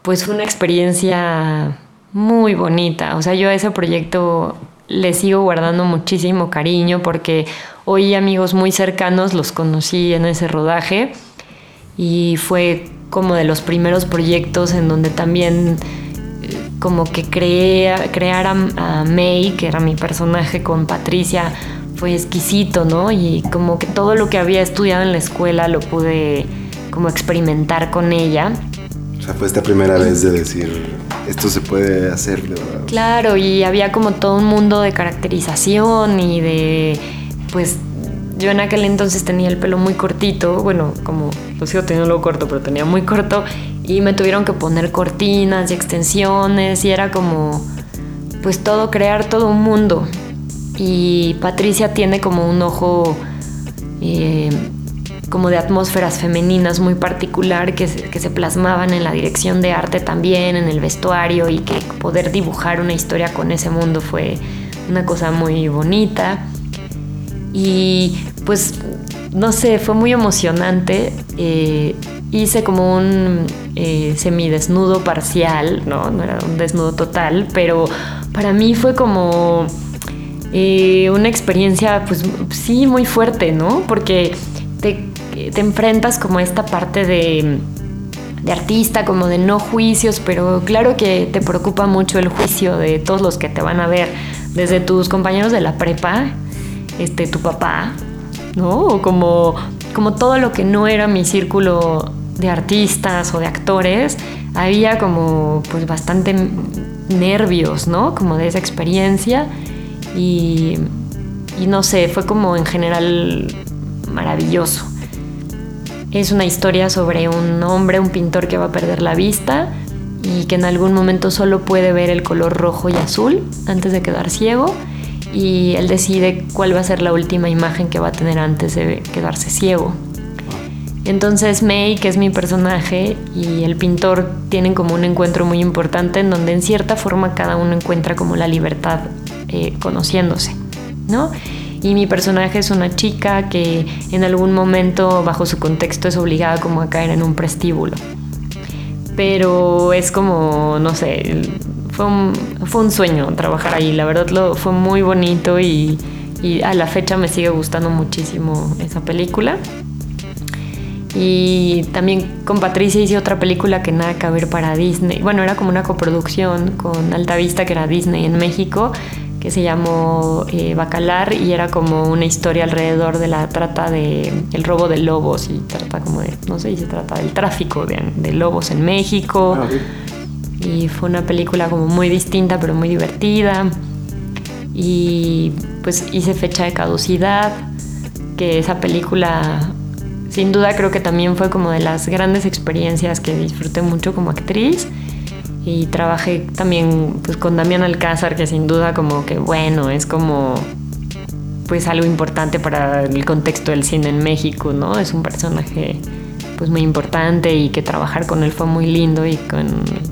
pues fue una experiencia muy bonita. O sea, yo a ese proyecto le sigo guardando muchísimo cariño porque hoy amigos muy cercanos los conocí en ese rodaje y fue como de los primeros proyectos en donde también eh, como que creé, crear a, a May, que era mi personaje con Patricia, fue exquisito, ¿no? Y como que todo lo que había estudiado en la escuela lo pude como experimentar con ella. O sea, fue esta primera vez de decir, esto se puede hacer verdad. Claro, y había como todo un mundo de caracterización y de, pues, yo en aquel entonces tenía el pelo muy cortito, bueno, como lo sigo teniendo corto, pero tenía muy corto, y me tuvieron que poner cortinas y extensiones, y era como, pues todo, crear todo un mundo. Y Patricia tiene como un ojo eh, como de atmósferas femeninas muy particular que se, que se plasmaban en la dirección de arte también, en el vestuario y que poder dibujar una historia con ese mundo fue una cosa muy bonita. Y pues, no sé, fue muy emocionante. Eh, hice como un eh, semidesnudo parcial, ¿no? No era un desnudo total, pero para mí fue como eh, una experiencia, pues sí, muy fuerte, ¿no? Porque te, te enfrentas como a esta parte de, artista, como de no juicios, pero claro que te preocupa mucho el juicio de todos los que te van a ver, desde tus compañeros de la prepa, este, tu papá, ¿no? Como, como todo lo que no era mi círculo de artistas o de actores, había como pues bastante nervios, ¿no? Como de esa experiencia y, y no sé, fue como en general maravilloso. Es una historia sobre un hombre, un pintor que va a perder la vista y que en algún momento solo puede ver el color rojo y azul antes de quedar ciego y él decide cuál va a ser la última imagen que va a tener antes de quedarse ciego. Entonces May, que es mi personaje, y el pintor tienen como un encuentro muy importante en donde en cierta forma cada uno encuentra como la libertad eh, conociéndose, ¿no? Y mi personaje es una chica que en algún momento bajo su contexto es obligada como a caer en un prestíbulo. Pero es como, no sé, fue un, fue un sueño trabajar ahí, la verdad lo, fue muy bonito y, a la fecha me sigue gustando muchísimo esa película. Y también con Patricia hice otra película que nada que ver para Disney. Bueno, era como una coproducción con Altavista, que era Disney en México, que se llamó eh, Bacalar y era como una historia alrededor de la trata de el robo de lobos y trata como de, no sé, se trata del tráfico de, de lobos en México. Ah. Y fue una película como muy distinta pero muy divertida. Y pues hice fecha de caducidad, que esa película sin duda creo que también fue como de las grandes experiencias que disfruté mucho como actriz. Y trabajé también pues con Damián Alcázar, que sin duda como que bueno, es como pues algo importante para el contexto del cine en México, ¿no? Es un personaje pues muy importante y que trabajar con él fue muy lindo y con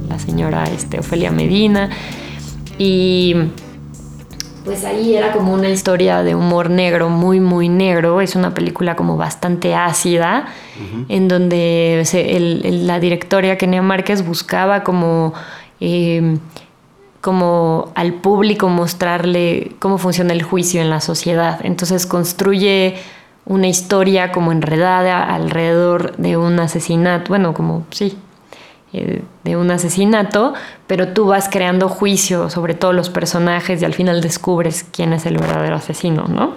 la señora este, Ofelia Medina. Y pues ahí era como una historia de humor negro, muy, muy negro. Es una película como bastante ácida, en donde se- el- el- la directora Kenia Márquez buscaba como, eh, como al público mostrarle cómo funciona el juicio en la sociedad. Entonces construye una historia como enredada alrededor de un asesinato, bueno, como sí, de un asesinato, pero tú vas creando juicio sobre todos los personajes y al final descubres quién es el verdadero asesino, ¿no?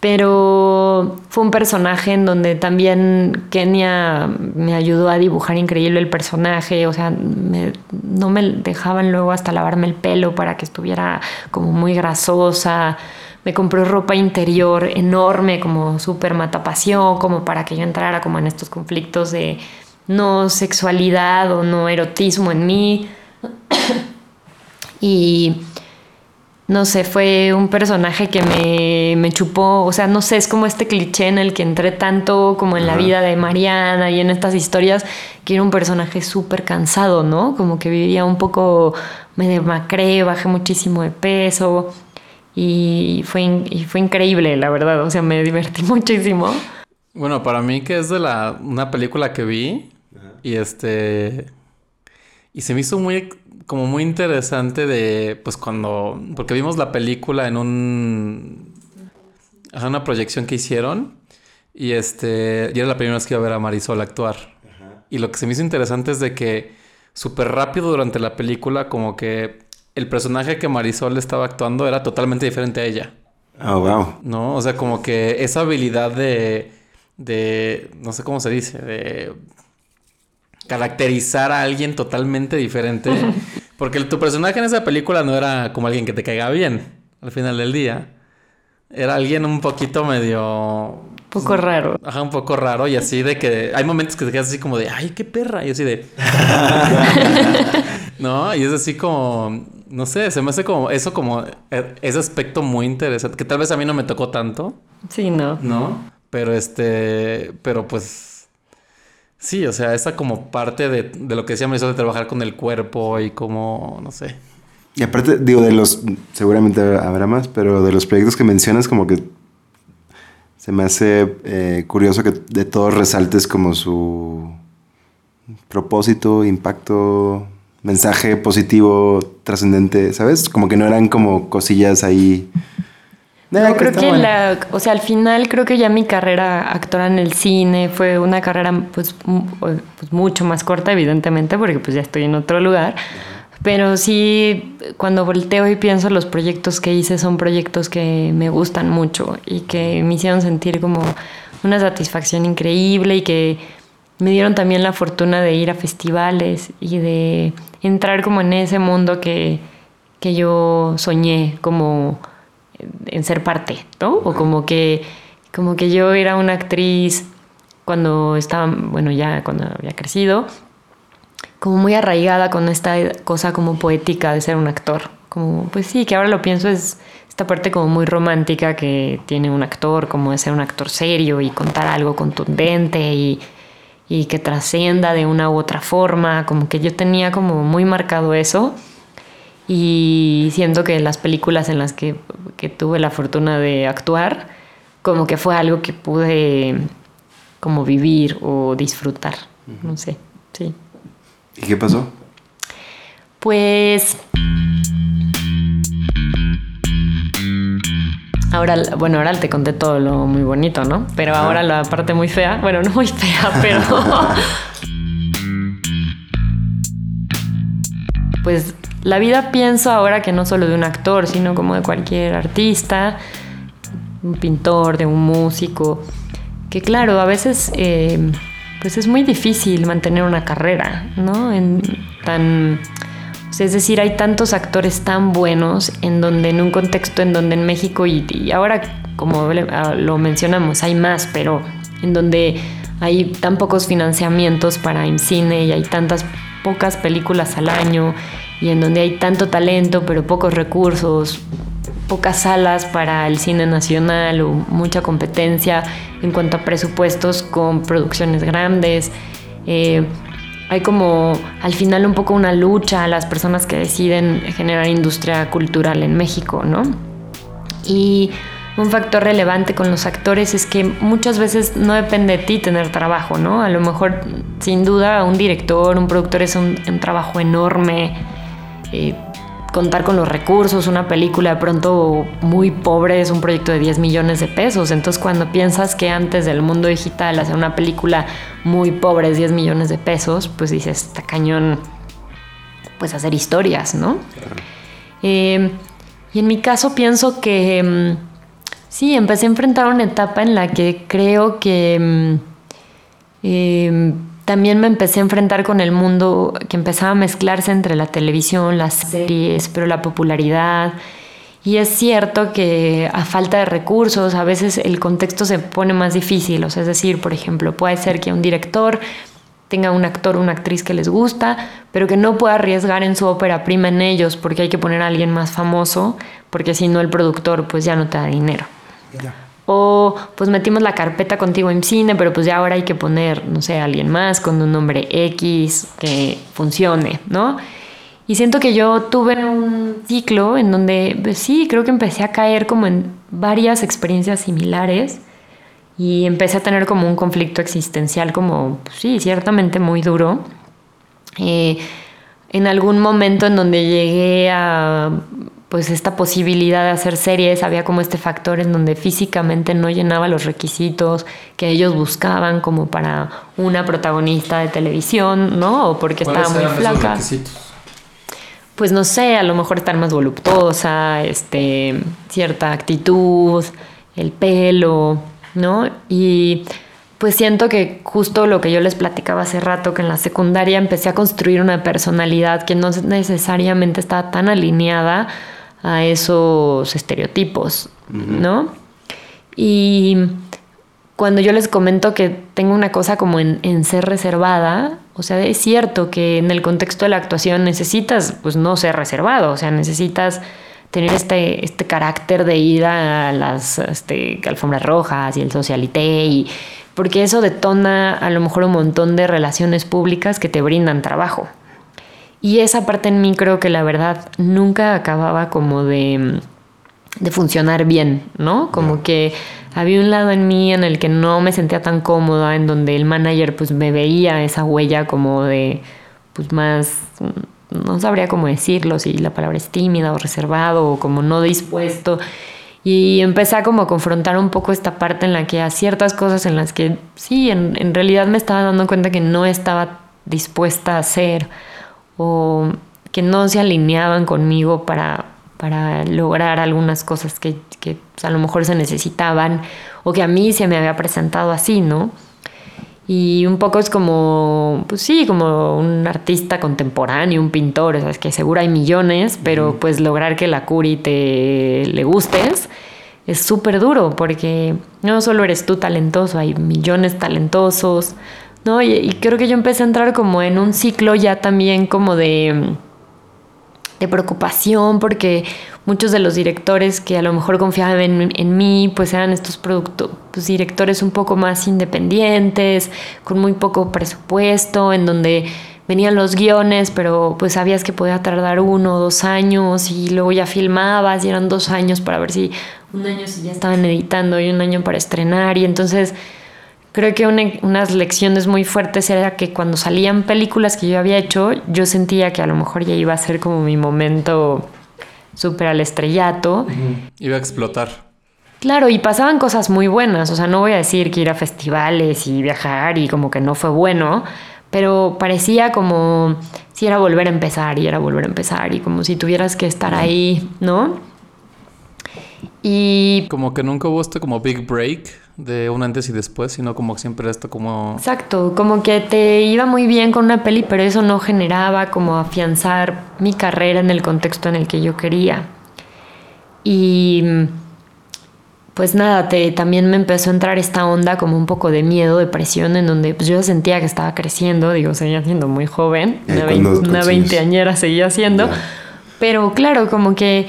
Pero fue un personaje en donde también Kenia me ayudó a dibujar increíble el personaje, o sea, me- no me dejaban luego hasta lavarme el pelo para que estuviera como muy grasosa. Me compró ropa interior enorme, como súper matapasión, como para que yo entrara como en estos conflictos de no sexualidad o no erotismo en mí. [coughs] y no sé, fue un personaje que me, me chupó, o sea, no sé, es como este cliché en el que entré tanto como en la vida de Mariana y en estas historias, que era un personaje súper cansado, ¿no? Como que vivía un poco, me demacré, bajé muchísimo de peso y fue, y fue increíble, la verdad, o sea, me divertí [laughs] muchísimo. Bueno, para mí que es de la una película que vi y este Y se me hizo muy, como muy interesante de, pues cuando, porque vimos la película en un, ajá, una proyección que hicieron y este, y era la primera vez que iba a ver a Marisol actuar. Y lo que se me hizo interesante es de que súper rápido durante la película como que el personaje que Marisol estaba actuando era totalmente diferente a ella. Oh, wow. ¿No? O sea, como que esa habilidad de, de, no sé cómo se dice, de caracterizar a alguien totalmente diferente. [laughs] Porque tu personaje en esa película no era como alguien que te caiga bien al final del día. Era alguien un poquito medio... Un poco raro. Ajá, un poco raro y así de que hay momentos que te quedas así como de, ay, qué perra. Y así de... [laughs] [laughs] no, y es así como, no sé, se me hace como eso como eh, ese aspecto muy interesante, que tal vez a mí no me tocó tanto, Sí, no. ¿no? Pero este, pero pues sí, o sea, esa como parte de, de lo que decía Marisol de trabajar con el cuerpo y como, no sé. Y aparte, digo, de los, seguramente habrá más, pero de los proyectos que mencionas, como que se me hace eh, curioso que de todos resaltes como su propósito, impacto, mensaje positivo, trascendente, ¿sabes? Como que no eran como cosillas ahí. No, "Eh, creo que bueno". la, o sea, al final creo que ya mi carrera actora en el cine fue una carrera pues, pues, mucho más corta, evidentemente, porque pues ya estoy en otro lugar. Pero sí, cuando volteo y pienso los proyectos que hice son proyectos que me gustan mucho y que me hicieron sentir como una satisfacción increíble y que me dieron también la fortuna de ir a festivales y de entrar como en ese mundo que, que yo soñé como en ser parte, ¿no? O como que, como que yo era una actriz cuando estaba, bueno, ya cuando había crecido, como muy arraigada con esta cosa como poética de ser un actor. Como, pues sí, que ahora lo pienso es esta parte como muy romántica que tiene un actor, como de ser un actor serio y contar algo contundente y, y que trascienda de una u otra forma, como que yo tenía como muy marcado eso. Y siento que las películas en las que, que tuve la fortuna de actuar, como que fue algo que pude como vivir o disfrutar. No sé, sí. ¿Y qué pasó? Pues. Ahora, bueno, ahora te conté todo lo muy bonito, ¿no? Pero ahora la parte muy fea, bueno, no muy fea, [laughs] pero. [laughs] pues la vida pienso ahora que no solo de un actor, sino como de cualquier artista, un pintor, de un músico, que claro, a veces eh, pues es muy difícil mantener una carrera, ¿no? En tan, es decir, hay tantos actores tan buenos en donde en un contexto en donde en México y, ahora como ah, lo mencionamos hay más, pero en donde hay tan pocos financiamientos para cine y hay tantas pocas películas al año y en donde hay tanto talento pero pocos recursos, pocas salas para el cine nacional o mucha competencia en cuanto a presupuestos con producciones grandes. Eh, hay como al final un poco una lucha a las personas que deciden generar industria cultural en México, ¿no? Y un factor relevante con los actores es que muchas veces no depende de ti tener trabajo, ¿no? A lo mejor, sin duda, un director, un productor es un, un trabajo enorme. Eh, contar con los recursos, una película de pronto muy pobre es un proyecto de 10 millones de pesos. Entonces cuando piensas que antes del mundo digital hacer una película muy pobre es 10 millones de pesos, pues dices, está cañón, pues hacer historias, ¿no? Eh, y en mi caso pienso que mm, sí, empecé a enfrentar una etapa en la que creo que eh, también me empecé a enfrentar con el mundo que empezaba a mezclarse entre la televisión, las series, pero la popularidad. Y es cierto que a falta de recursos a veces el contexto se pone más difícil. O sea, es decir, por ejemplo, puede ser que un director tenga un actor o una actriz que les gusta, pero que no pueda arriesgar en su ópera prima en ellos porque hay que poner a alguien más famoso, porque si no el productor pues ya no te da dinero. O pues metimos la carpeta contigo en cine, pero pues ya ahora hay que poner, no sé, alguien más con un nombre X que funcione, ¿no? Y siento que yo tuve un ciclo en donde, pues sí, creo que empecé a caer como en varias experiencias similares y empecé a tener como un conflicto existencial como, pues sí, ciertamente muy duro. Eh, en algún momento en donde llegué a pues esta posibilidad de hacer series, había como este factor en donde físicamente no llenaba los requisitos que ellos buscaban como para una protagonista de televisión, ¿no? O porque estaba muy flaca. Pues no sé, a lo mejor estar más voluptuosa, este, cierta actitud, el pelo, ¿no? Y pues siento que justo lo que yo les platicaba hace rato, que en la secundaria empecé a construir una personalidad que no necesariamente estaba tan alineada a esos estereotipos, ¿no? Y cuando yo les comento que tengo una cosa como en, ser reservada, o sea, es cierto que en el contexto de la actuación necesitas, pues no ser reservado, o sea, necesitas tener este, este carácter de ir a las este, alfombras rojas y el socialité, y, porque eso detona a lo mejor un montón de relaciones públicas que te brindan trabajo. Y esa parte en mí creo que la verdad nunca acababa como de, de funcionar bien, ¿no? Como que había un lado en mí en el que no me sentía tan cómoda, en donde el manager pues me veía esa huella como de, pues más, no sabría cómo decirlo, si la palabra es tímida o reservado o como no dispuesto. Y empecé a como confrontar un poco esta parte en la que a ciertas cosas en las que sí, en, en realidad me estaba dando cuenta que no estaba dispuesta a hacer o que no se alineaban conmigo para, para lograr algunas cosas que, que pues, a lo mejor se necesitaban o que a mí se me había presentado así, ¿no? Y un poco es como, pues sí, como un artista contemporáneo, un pintor, o sea, es que seguro hay millones, pero pues lograr que la curi te le gustes es súper duro porque no solo eres tú talentoso, hay millones talentosos, ¿no? Y, creo que yo empecé a entrar como en un ciclo ya también como de, de preocupación porque muchos de los directores que a lo mejor confiaban en, mí, pues eran estos productos, pues directores un poco más independientes, con muy poco presupuesto, en donde venían los guiones, pero pues sabías que podía tardar uno o dos años y luego ya filmabas y eran dos años para ver si un año si ya estaban editando y un año para estrenar y entonces creo que unas lecciones muy fuertes era que cuando salían películas que yo había hecho, yo sentía que a lo mejor ya iba a ser como mi momento súper al estrellato. Iba a explotar. Claro, y pasaban cosas muy buenas, o sea, no voy a decir que ir a festivales y viajar y como que no fue bueno, pero parecía como si era volver a empezar y era volver a empezar y como si tuvieras que estar ahí, ¿no? Y... Como que nunca hubo este como big break de un antes y después, sino como siempre esto como... Exacto, como que te iba muy bien con una peli, pero eso no generaba como afianzar mi carrera en el contexto en el que yo quería. Y pues nada, te, también me empezó a entrar esta onda como un poco de miedo, depresión, en donde pues yo sentía que estaba creciendo, digo, seguía siendo muy joven, una, veinteañera seguía siendo, pero claro, como que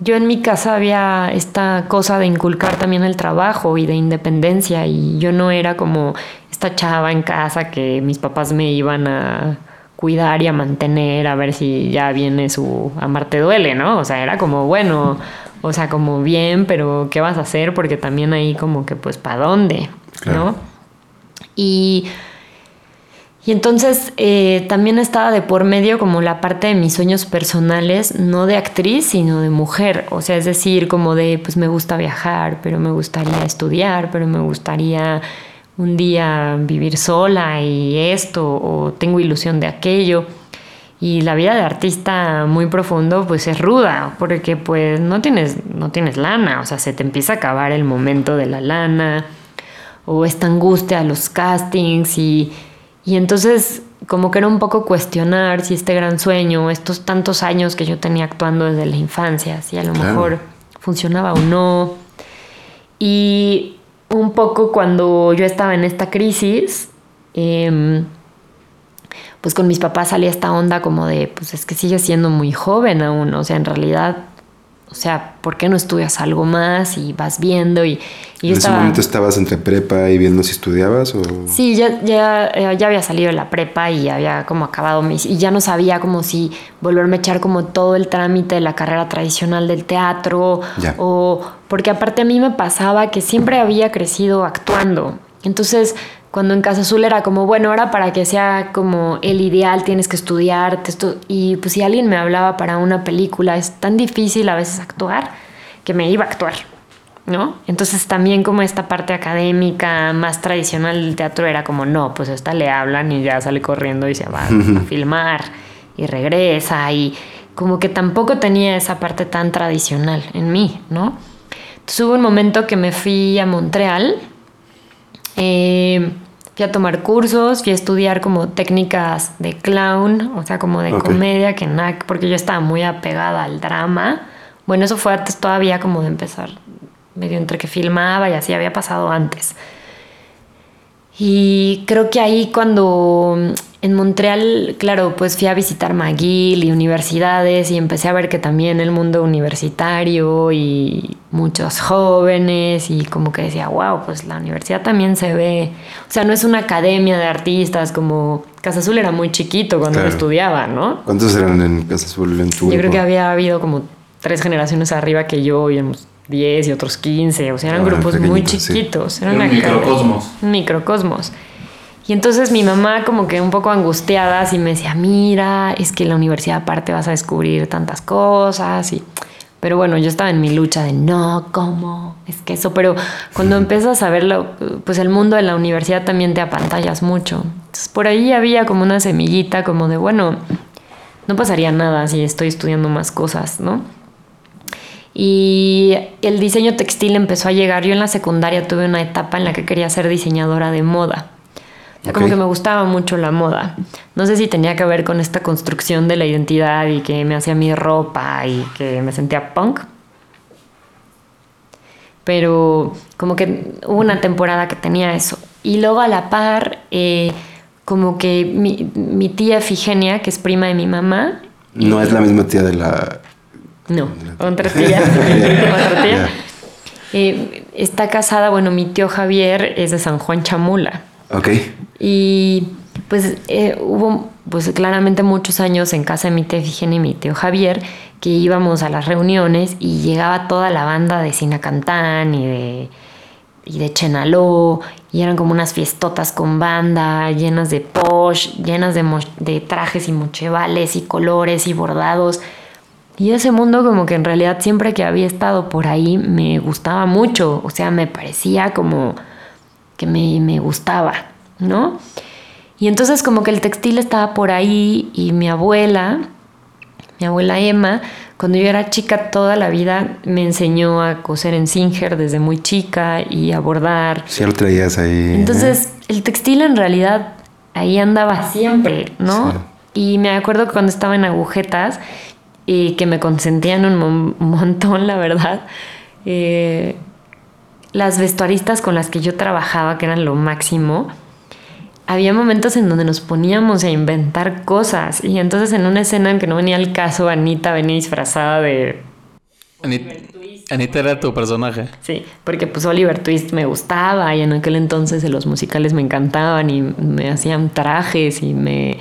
yo en mi casa había esta cosa de inculcar también el trabajo y de independencia y yo no era como esta chava en casa que mis papás me iban a cuidar y a mantener a ver si ya viene su amarte duele, ¿no? O sea, era como, bueno, o sea, como bien, pero ¿qué vas a hacer? Porque también ahí como que pues ¿para dónde? ¿No? Y y entonces eh, también estaba de por medio como la parte de mis sueños personales, no de actriz, sino de mujer. O sea, es decir, como de, pues me gusta viajar, pero me gustaría estudiar, pero me gustaría un día vivir sola y esto, o tengo ilusión de aquello. Y la vida de artista muy profundo, pues es ruda, porque pues no tienes, no tienes lana, o sea, se te empieza a acabar el momento de la lana, o esta angustia a los castings y y entonces como que era un poco cuestionar si este gran sueño, estos tantos años que yo tenía actuando desde la infancia, si a lo mejor funcionaba o no. Y un poco cuando yo estaba en esta crisis, em, pues con mis papás salía esta onda como de, pues es que sigue siendo muy joven aún, o sea, en realidad o sea, ¿por qué no estudias algo más y vas viendo? Y, ¿En ese momento estabas entre prepa y viendo si estudiabas? O... Sí, ya, ya, eh, ya había salido de la prepa y había como acabado mis... Y ya no sabía como si volverme a echar como todo el trámite de la carrera tradicional del teatro. O... Porque aparte a mí me pasaba que siempre había crecido actuando. Entonces, cuando en Casa Azul era como, bueno, ahora para que sea como el ideal tienes que estudiar, esto y pues si alguien me hablaba para una película, es tan difícil a veces actuar que me iba a actuar, ¿no? Entonces también como esta parte académica más tradicional del teatro era como, no, pues esta le hablan y ya sale corriendo y se va a [laughs] filmar y regresa y como que tampoco tenía esa parte tan tradicional en mí, ¿no? Entonces hubo un momento que me fui a Montreal eh, fui a tomar cursos, fui a estudiar como técnicas de clown, o sea, como de comedia, que nada, porque yo estaba muy apegada al drama. Bueno, eso fue antes todavía como de empezar, medio entre que filmaba y así había pasado antes. Y creo que ahí cuando en Montreal, claro, pues fui a visitar McGill y universidades y empecé a ver que también el mundo universitario y muchos jóvenes y como que decía, wow, pues la universidad también se ve, o sea, no es una academia de artistas como Casa Azul era muy chiquito cuando estudiaba, ¿no? ¿Cuántos eran en Casa Azul en tu Yo creo que había habido como tres generaciones arriba que yo y éramos 10 y otros 15, o sea, eran ah, grupos muy chiquitos, eran un microcosmos. Microcosmos. Y entonces mi mamá como que un poco angustiada así me decía, mira, es que en la universidad aparte vas a descubrir tantas cosas y... Pero bueno, yo estaba en mi lucha de no, ¿cómo? Es que eso, pero cuando empiezas a verlo, pues el mundo de la universidad también te apantallas mucho. Entonces por ahí había como una semillita como de, bueno, no pasaría nada si estoy estudiando más cosas, ¿no? Y el diseño textil empezó a llegar. Yo en la secundaria tuve una etapa en la que quería ser diseñadora de moda. Como que me gustaba mucho la moda. No sé si tenía que ver con esta construcción de la identidad y que me hacía mi ropa y que me sentía punk. Pero como que hubo una temporada que tenía eso. Y luego a la par, eh, como que mi, tía Efigenia, que es prima de mi mamá. No es la misma tía de la. No, otra tía. otra tía. [laughs] [laughs] Eh, está casada, bueno, mi tío Javier es de San Juan Chamula. Ok. Y pues eh, hubo pues claramente muchos años en casa de mi tía Figenia y mi tío Javier que íbamos a las reuniones y llegaba toda la banda de Sinacantán y de, y de Chenaló y eran como unas fiestotas con banda llenas de posh, llenas de, de trajes y mochevales y colores y bordados. Y ese mundo como que en realidad siempre que había estado por ahí me gustaba mucho, o sea, me parecía como que me, me gustaba. ¿no? Y entonces como que el textil estaba por ahí y mi abuela, mi abuela Emma, cuando yo era chica toda la vida me enseñó a coser en Singer desde muy chica y a bordar. Sí, lo traías ahí. Entonces el textil en realidad ahí andaba siempre, ¿no? Y me acuerdo que cuando estaba en agujetas y que me consentían un [laughs] montón, la verdad. Eh, las vestuaristas con las que yo trabajaba, que eran lo máximo, había momentos en donde nos poníamos a inventar cosas y entonces en una escena en que no venía el caso, Anita venía disfrazada de... Anita, era tu personaje. Sí, porque pues Oliver Twist me gustaba y en aquel entonces los musicales me encantaban y me hacían trajes y me...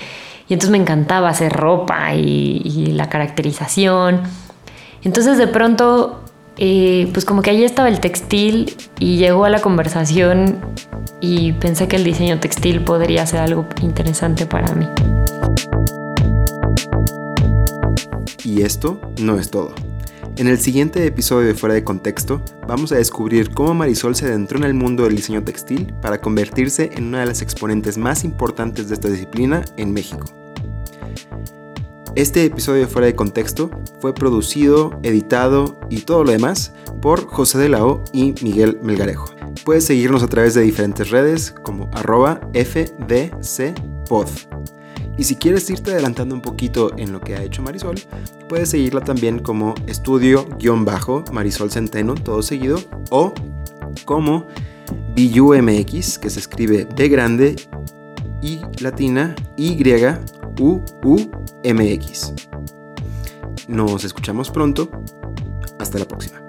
Y entonces me encantaba hacer ropa y, y la caracterización. Entonces de pronto eh, pues como que ahí estaba el textil y llegó a la conversación y pensé que el diseño textil podría ser algo interesante para mí. Y esto no es todo. En el siguiente episodio de Fuera de Contexto, vamos a descubrir cómo Marisol se adentró en el mundo del diseño textil para convertirse en una de las exponentes más importantes de esta disciplina en México. Este episodio Fuera de Contexto fue producido, editado y todo lo demás por José de la O y Miguel Melgarejo. Puedes seguirnos a través de diferentes redes como arroba fdcpod. Y si quieres irte adelantando un poquito en lo que ha hecho Marisol, puedes seguirla también como estudio-marisol centeno, todo seguido, o como BUMX, que se escribe de grande, y latina, Y, U, U, MX. Nos escuchamos pronto. Hasta la próxima.